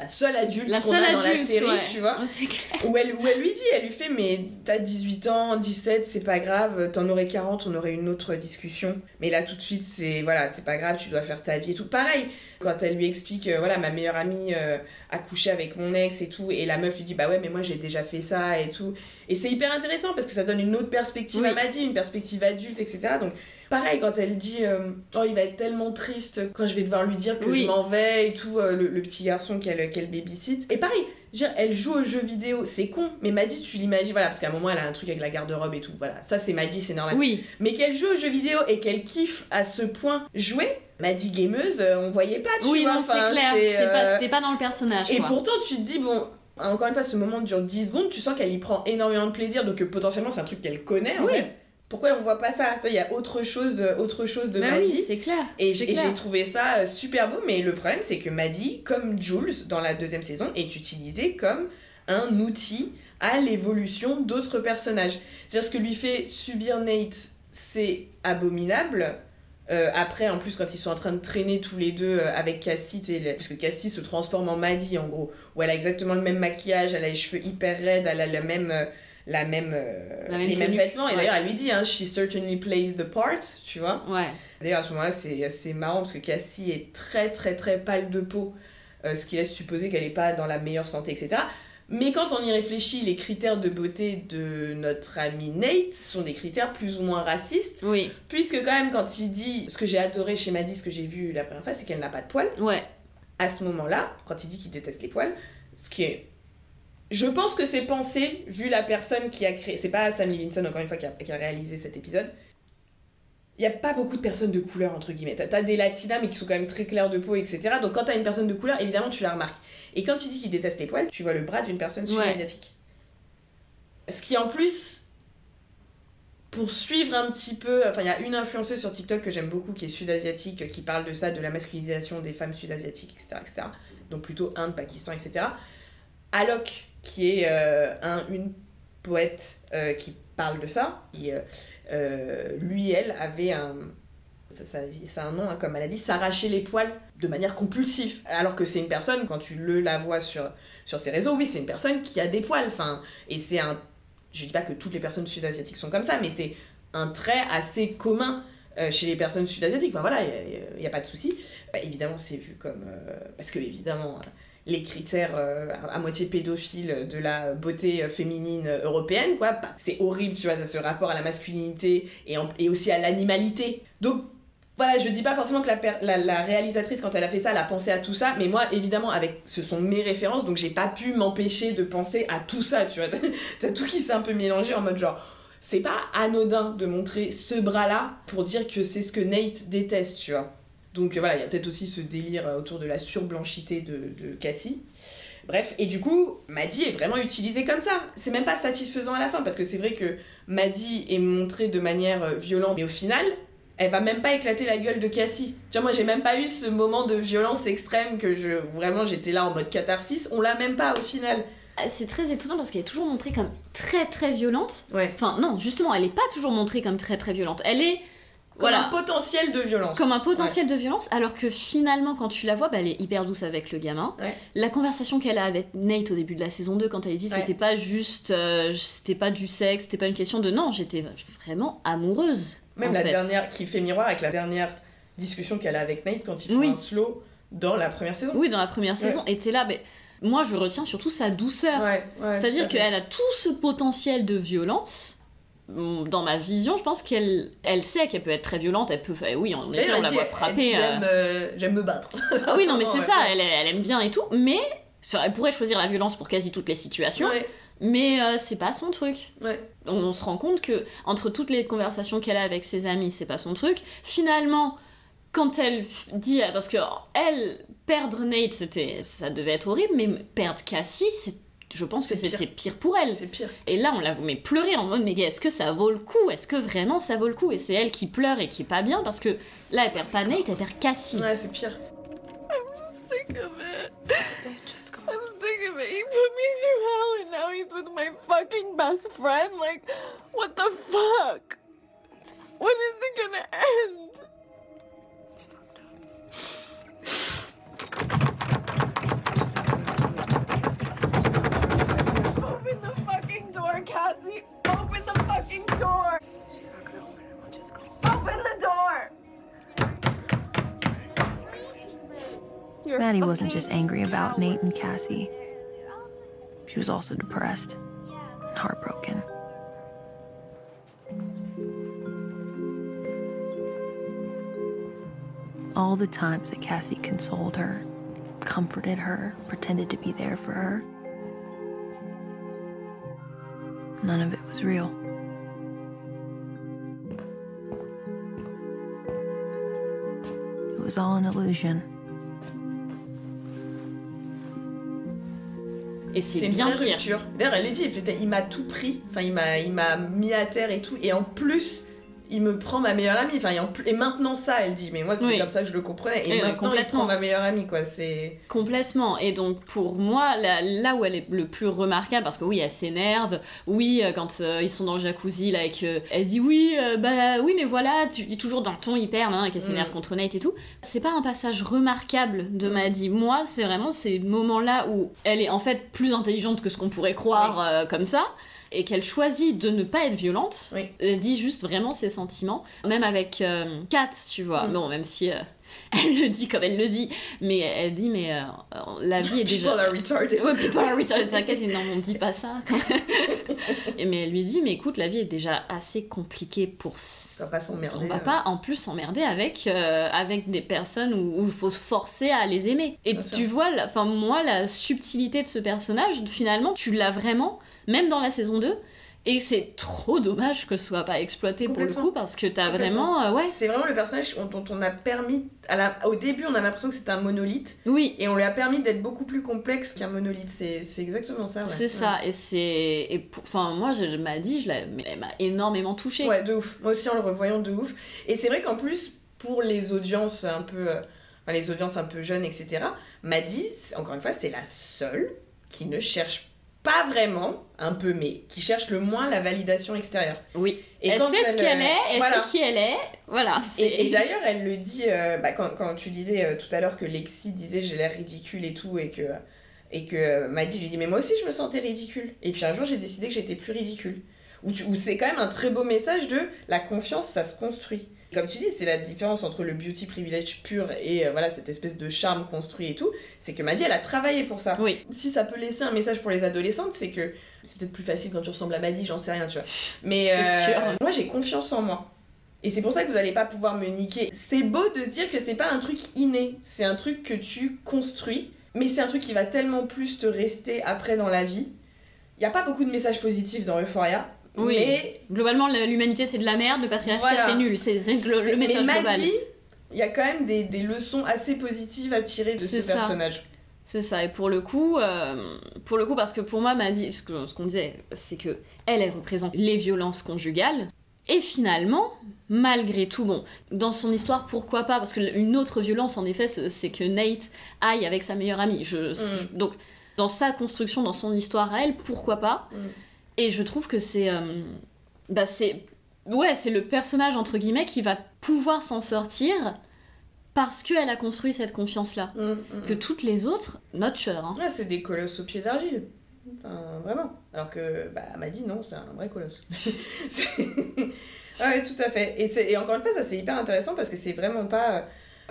la seule adulte qu'on a dans la série, ouais. tu vois, clair. où elle, où elle lui dit Elle lui fait Mais t'as 18 ans, 17, c'est pas grave, t'en aurais 40, on aurait une autre discussion. Mais là, tout de suite, c'est voilà, c'est pas grave, tu dois faire ta vie et tout. Pareil, quand elle lui explique euh, Voilà, ma meilleure amie euh, a couché avec mon ex et tout, et la meuf lui dit Bah ouais, mais moi j'ai déjà fait ça et tout. Et c'est hyper intéressant parce que ça donne une autre perspective Oui. à Maddy, une perspective adulte, etc. Donc, pareil, quand elle dit euh, Oh, il va être tellement triste quand je vais devoir lui dire que Oui. je m'en vais et tout, euh, le, le petit garçon qu'elle qu'elle babysit. Et pareil, dire, elle joue aux jeux vidéo, c'est con, mais Maddy, tu l'imagines, voilà, parce qu'à un moment, elle a un truc avec la garde-robe et tout, voilà. Ça, c'est Maddy, c'est normal. Oui, Mais qu'elle joue aux jeux vidéo et qu'elle kiffe à ce point jouer, Maddy gameuse, euh, on voyait pas, tu oui, vois. non, c'est clair. pas- C'était pas dans le personnage. et quoi. pourtant, tu te dis, bon, encore une fois, ce moment dure 10 secondes, tu sens qu'elle y prend énormément de plaisir, donc euh, potentiellement, c'est un truc qu'elle connaît en Oui. fait. Pourquoi on voit pas ça? Il y a autre chose, euh, autre chose de Bah Maddie. oui, c'est clair. et j'ai trouvé ça euh, super beau, mais le problème, c'est que Maddie, comme Jules dans la deuxième saison, est utilisée comme un outil à l'évolution d'autres personnages. C'est-à-dire ce que lui fait subir Nate, c'est abominable. Euh, après, en plus, quand ils sont en train de traîner tous les deux euh, avec Cassie, puisque Cassie se transforme en Maddie en gros, où elle a exactement le même maquillage, elle a les cheveux hyper raides, elle a la même, euh, la même, La même les mêmes vêtements. Et Ouais. d'ailleurs, elle lui dit, hein, she certainly plays the part, tu vois. Ouais. D'ailleurs, à ce moment-là, c'est c'est marrant parce que Cassie est très très très pâle de peau, euh, ce qui laisse supposer qu'elle n'est pas dans la meilleure santé, etc. Mais quand on y réfléchit, les critères de beauté de notre ami Nate sont des critères plus ou moins racistes, Oui, puisque quand même quand il dit, ce que j'ai adoré chez Maddy, ce que j'ai vu la première fois, c'est qu'elle n'a pas de poils. ouais. À ce moment-là, quand il dit qu'il déteste les poils, ce qui est... Je pense que c'est pensé, vu la personne qui a créé... C'est pas Sam Levinson, encore une fois, qui a, qui a réalisé cet épisode. Il n'y a pas beaucoup de personnes de couleur, entre guillemets. T'as as des latinas, mais qui sont quand même très clairs de peau, etc. Donc quand t'as une personne de couleur, évidemment, tu la remarques. Et quand il dit qu'il déteste les poils, tu vois le bras d'une personne Ouais. sud-asiatique. Ce qui, en plus, pour suivre un petit peu... Enfin, il y a une influenceuse sur TikTok que j'aime beaucoup, qui est sud-asiatique, qui parle de ça, de la masculinisation des femmes sud-asiatiques, etc., etc. Donc plutôt Inde, Pakistan, etc. Alok, qui est euh, un, une poète euh, qui parle de ça, qui, euh, euh, lui, elle, avait un... C'est un nom hein, comme maladie, s'arracher les poils de manière compulsive. Alors que c'est une personne, quand tu le la vois sur, sur ses réseaux, oui, c'est une personne qui a des poils. Enfin, et c'est un... Je dis pas que toutes les personnes sud-asiatiques sont comme ça, mais c'est un trait assez commun euh, chez les personnes sud-asiatiques. Enfin voilà, il n'y a, pas de souci. Bah, évidemment, c'est vu comme... parce que, évidemment... les critères euh, à moitié pédophiles de la beauté euh, féminine européenne, quoi. Bah, c'est horrible, tu vois, ce rapport à la masculinité et, aussi à l'animalité. Donc, voilà, je dis pas forcément que la réalisatrice, quand elle a fait ça, elle a pensé à tout ça, mais moi, évidemment, avec ce sont mes références, donc j'ai pas pu m'empêcher de penser à tout ça, tu vois. [laughs] T'as tout qui s'est un peu mélangé en mode genre, c'est pas anodin de montrer ce bras-là pour dire que c'est ce que Nate déteste, tu vois. Donc euh, voilà, il y a peut-être aussi ce délire euh, autour de la surblanchité de, de Cassie. Bref, et du coup, Maddy est vraiment utilisée comme ça. C'est même pas satisfaisant à la fin, parce que c'est vrai que Maddy est montrée de manière euh, violente, mais au final, elle va même pas éclater la gueule de Cassie. Tu vois, moi j'ai même pas eu ce moment de violence extrême que je. Vraiment, j'étais là en mode catharsis. On l'a même pas au final. c'est très étonnant parce qu'elle est toujours montrée comme très très violente. Ouais. Enfin, non, justement, elle est pas toujours montrée comme très très violente. Elle est. Comme voilà. un potentiel de violence. Comme un potentiel de violence, alors que finalement, quand tu la vois, bah, elle est hyper douce avec le gamin. Ouais. La conversation qu'elle a avec Nate au début de la saison 2, quand elle dit c'était pas juste, euh, c'était pas du sexe, c'était pas une question de non, j'étais vraiment amoureuse. Même la fait. dernière qui fait miroir avec la dernière discussion qu'elle a avec Nate quand il fait Oui. un slow dans la première saison. Oui, dans la première saison, était là, mais moi je retiens surtout sa douceur. Ouais, ouais, C'est-à-dire qu'elle a tout ce potentiel de violence. Dans ma vision, je pense qu'elle elle sait qu'elle peut être très violente. Elle peut, oui, en effet, Elle on la voit frapper. euh, J'aime euh, me battre. [laughs] Ah oui, non, mais c'est Ouais, ça, ouais. elle, elle aime bien et tout, mais elle pourrait choisir la violence pour quasi toutes les situations, Ouais, mais euh, c'est pas son truc. On, on se rend compte que entre toutes les conversations qu'elle a avec ses amis, c'est pas son truc. Finalement, quand elle dit, parce que elle perdre Nate, c'était, ça devait être horrible, mais perdre Cassie, c'est, je pense que pire. c'était pire pour elle. C'est pire. Et là, on la met pleurer en mode, mais est-ce que ça vaut le coup? Est-ce que vraiment ça vaut le coup? Et c'est elle qui pleure et qui est pas bien parce que là, elle perd pas Nate, elle perd Cassie. Ouais, c'est pire. sick of it. I'm sick of it. He put me through hell and now he's with my fucking best friend. Like, what the fuck? When is it gonna end? Open fucking door. Open the door. Maddie wasn't just angry about. Nate and Cassie. She was also depressed and heartbroken. All the times that Cassie consoled her, comforted her, pretended to be there for her, none of it was real. It was all an illusion. Et C'est bien pire. rupture. D'ailleurs, elle le dit, il, m'a tout pris. Enfin, il m'a, il m'a mis à terre et tout. Et en plus, il me prend ma meilleure amie. Enfin, et, et maintenant ça, elle dit. Mais moi, c'est Oui. comme ça que je le comprenais. Et oui, maintenant, il prend ma meilleure amie, quoi. C'est. Complètement. Et donc, pour moi, là, là où elle est le plus remarquable, parce que oui, elle s'énerve, oui, euh, quand euh, ils sont dans le jacuzzi, là, et que elle dit oui, euh, bah oui, mais voilà, tu dis toujours d'un ton hyper, hein, qu'elle s'énerve Mm. contre Nate et tout. C'est pas un passage remarquable de Maddie. Moi, c'est vraiment ces moments-là où elle est en fait plus intelligente que ce qu'on pourrait croire euh, comme ça. Et qu'elle choisit de ne pas être violente, Oui. elle dit juste vraiment ses sentiments. Même avec euh, Kat, tu vois. Mm. Bon, même si euh, [laughs] elle le dit comme elle le dit, mais elle dit, mais euh, la vie est déjà. People are retarded. Ouais, people are retarded, t'inquiète, non, on dit pas ça. Mais elle lui dit, mais écoute, la vie est déjà assez compliquée pour. On va pas s'emmerder. On va pas en plus s'emmerder avec, euh, avec des personnes où il faut se forcer à les aimer. Et Bien tu sûr. vois, enfin moi, la subtilité de ce personnage, finalement, tu l'as vraiment, même dans la saison 2. Et c'est trop dommage que ce soit pas exploité pour le coup, parce que t'as vraiment. euh, ouais. C'est vraiment le personnage dont on a permis. À la... Au début, on a l'impression que c'était un monolithe. Oui, Et on lui a permis d'être beaucoup plus complexe qu'un monolithe. C'est, exactement ça, ouais. c'est ça. Et c'est. pour- Enfin, moi, je m'a dit, je elle m'a énormément touchée. Ouais, de ouf. Moi aussi, en le revoyant, de ouf. Et c'est vrai qu'en plus, pour les audiences un peu. euh, enfin, les audiences un peu jeunes, etc., Maddy, encore une fois, c'est la seule qui ne cherche pas vraiment, un peu, mais qui cherche le moins la validation extérieure. Oui. Et elle sait ce elle, qu'elle euh, est, elle voilà. sait qui elle est. Voilà. Et, et d'ailleurs, elle le dit, euh, bah, quand, quand tu disais euh, tout à l'heure que Lexi disait j'ai l'air ridicule et tout, et que, et que Maddy lui dit mais moi aussi je me sentais ridicule. Et puis un jour j'ai décidé que j'étais plus ridicule. Où, tu- où c'est quand même un très beau message de la confiance, ça se construit. Comme tu dis, c'est la différence entre le beauty privilege pur et euh, voilà cette espèce de charme construit et tout. C'est que Maddy, elle a travaillé pour ça. Oui. Si ça peut laisser un message pour les adolescentes, c'est que c'est peut-être plus facile quand tu ressembles à Maddy, j'en sais rien, tu vois. Mais C'est euh, sûr. moi j'ai confiance en moi. Et c'est pour ça que vous allez pas pouvoir me niquer. C'est beau de se dire que c'est pas un truc inné, c'est un truc que tu construis, mais c'est un truc qui va tellement plus te rester après dans la vie. Il y a pas beaucoup de messages positifs dans Euphoria, Oui. mais Globalement, l'humanité c'est de la merde, le patriarcat Voilà. c'est nul. C'est le, le message mais global. Il y a quand même des, des leçons assez positives à tirer de ce ça. personnage. C'est ça. Et pour le coup, euh, pour le coup, parce que pour moi, Maddy, ce qu'on disait, c'est que elle, elle représente les violences conjugales. Et finalement, malgré tout, bon, dans son histoire, pourquoi pas? Parce qu'une autre violence, en effet, c'est c'est que Nate aille avec sa meilleure amie. Je, Mm. je- donc, dans sa construction, dans son histoire à elle, pourquoi pas? Mm. Et je trouve que c'est. euh, bah, c'est. Ouais, c'est le personnage, entre guillemets, qui va pouvoir s'en sortir parce qu'elle a construit cette confiance-là. Mm, mm, Que toutes les autres, not sure. Hein. Ouais, c'est des colosses au pied d'argile. Enfin, vraiment. Alors que, bah, elle m'a dit non, c'est un vrai colosse. [laughs] C'est- ouais, tout à fait. Et, c'est- et encore une fois, ça c'est hyper intéressant parce que c'est vraiment pas euh,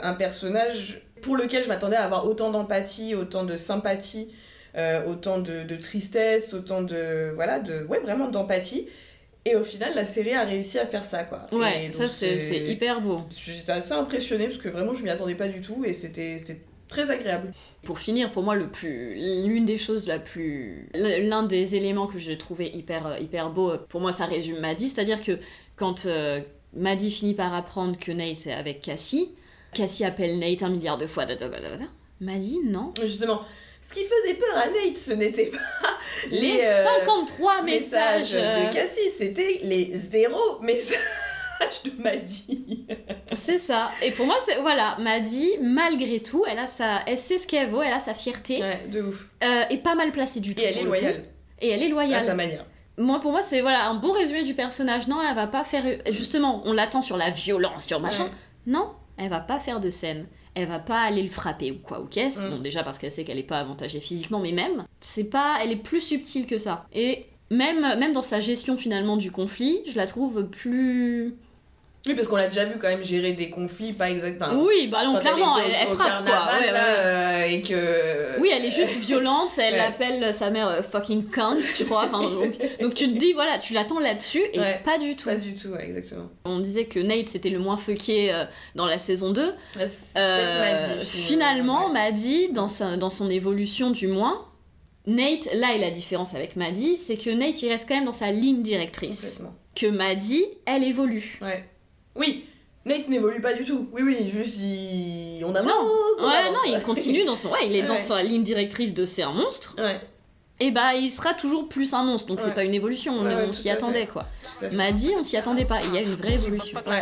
un personnage pour lequel je m'attendais à avoir autant d'empathie, autant de sympathie, euh, autant de, de tristesse, autant de. Voilà, de. Ouais, vraiment d'empathie. Et au final, la série a réussi à faire ça, quoi. Ouais, Et ça c'est hyper beau. J'étais assez impressionnée parce que vraiment, je m'y attendais pas du tout et c'était très agréable. Pour finir, pour moi, le plus, l'une des choses la plus, l'un des éléments que j'ai trouvé hyper, hyper beau, pour moi, ça résume Maddie, c'est-à-dire que quand euh, Maddie finit par apprendre que Nate est avec Cassie, Cassie appelle Nate un milliard de fois, da, da, da. Maddie, non? Justement, ce qui faisait peur à Nate, ce n'était pas les, Les euh, 53 messages. de Cassie, c'était les zéro [laughs] messages de Maddie. C'est ça. Et pour moi, c'est voilà, Maddie, malgré tout, elle a sa, elle sait ce qu'elle vaut, elle a sa fierté, Ouais, de ouf. euh, et pas mal placée du tout. Et elle est loyale Et elle est à loyale. sa manière. Moi, pour moi, c'est voilà un bon résumé du personnage. Non, elle va pas faire. Justement, on l'attend sur la violence, sur machin. Ouais. Non, elle va pas faire de scène. Elle va pas aller le frapper ou quoi ou qu'est-ce. Mm. Bon, déjà parce qu'elle sait qu'elle est pas avantagée physiquement, mais même, c'est pas. Elle est plus subtile que ça. Et même, même dans sa gestion finalement du conflit, je la trouve plus. Oui, parce qu'on l'a déjà vu quand même gérer des conflits, pas exactement. Oui, bah non, clairement, elle, elle, frappe quoi. Ouais, là, euh, et que. Oui, elle est juste violente, elle Ouais. appelle sa mère euh, fucking cunt, tu. Enfin, [laughs] donc, donc tu te dis, voilà, tu l'attends là-dessus, et pas du tout. Pas du tout, exactement. On disait que Nate c'était le moins fucké euh, dans la saison 2. Ouais, c'est Euh, Maddie, finalement. Maddie, dans, sa- dans son évolution du moins, Nate, là est la différence avec Maddie, c'est que Nate il reste quand même dans sa ligne directrice. Que Maddie, elle évolue. Ouais. Oui, Nate n'évolue pas du tout. Oui, oui, juste il... on avance. Non, on ouais, avance. non, il continue dans son. Ouais, il est dans sa ligne directrice de c'est un monstre, Ouais, et bah il sera toujours plus un monstre, donc c'est Ouais. pas une évolution, on, on s'y attendait fait. quoi. fait. Maddie, on s'y attendait pas, il y a une vraie évolution. Ouais.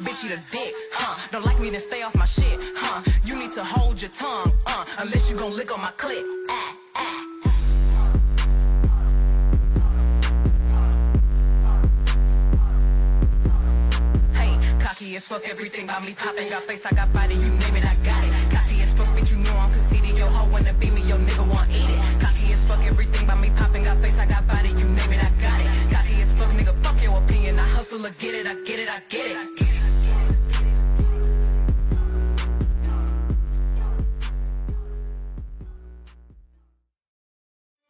Bitch, you the dick, huh? Don't like me, then stay off my shit, huh? You need to hold your tongue, unless you gon' lick on my clit. Ah, ah. Hey, cocky as fuck, everything about me popping. Got face, I got body, you name it, I got it. Cocky as fuck, bitch, you know I'm conceited. Yo, hoe wanna be me, yo, nigga want eat it. Cocky as fuck, everything about me popping. Got face, I got body, you name it, I got it. Cocky as fuck, nigga, fuck your opinion. I hustle or get it, I get it, I get it.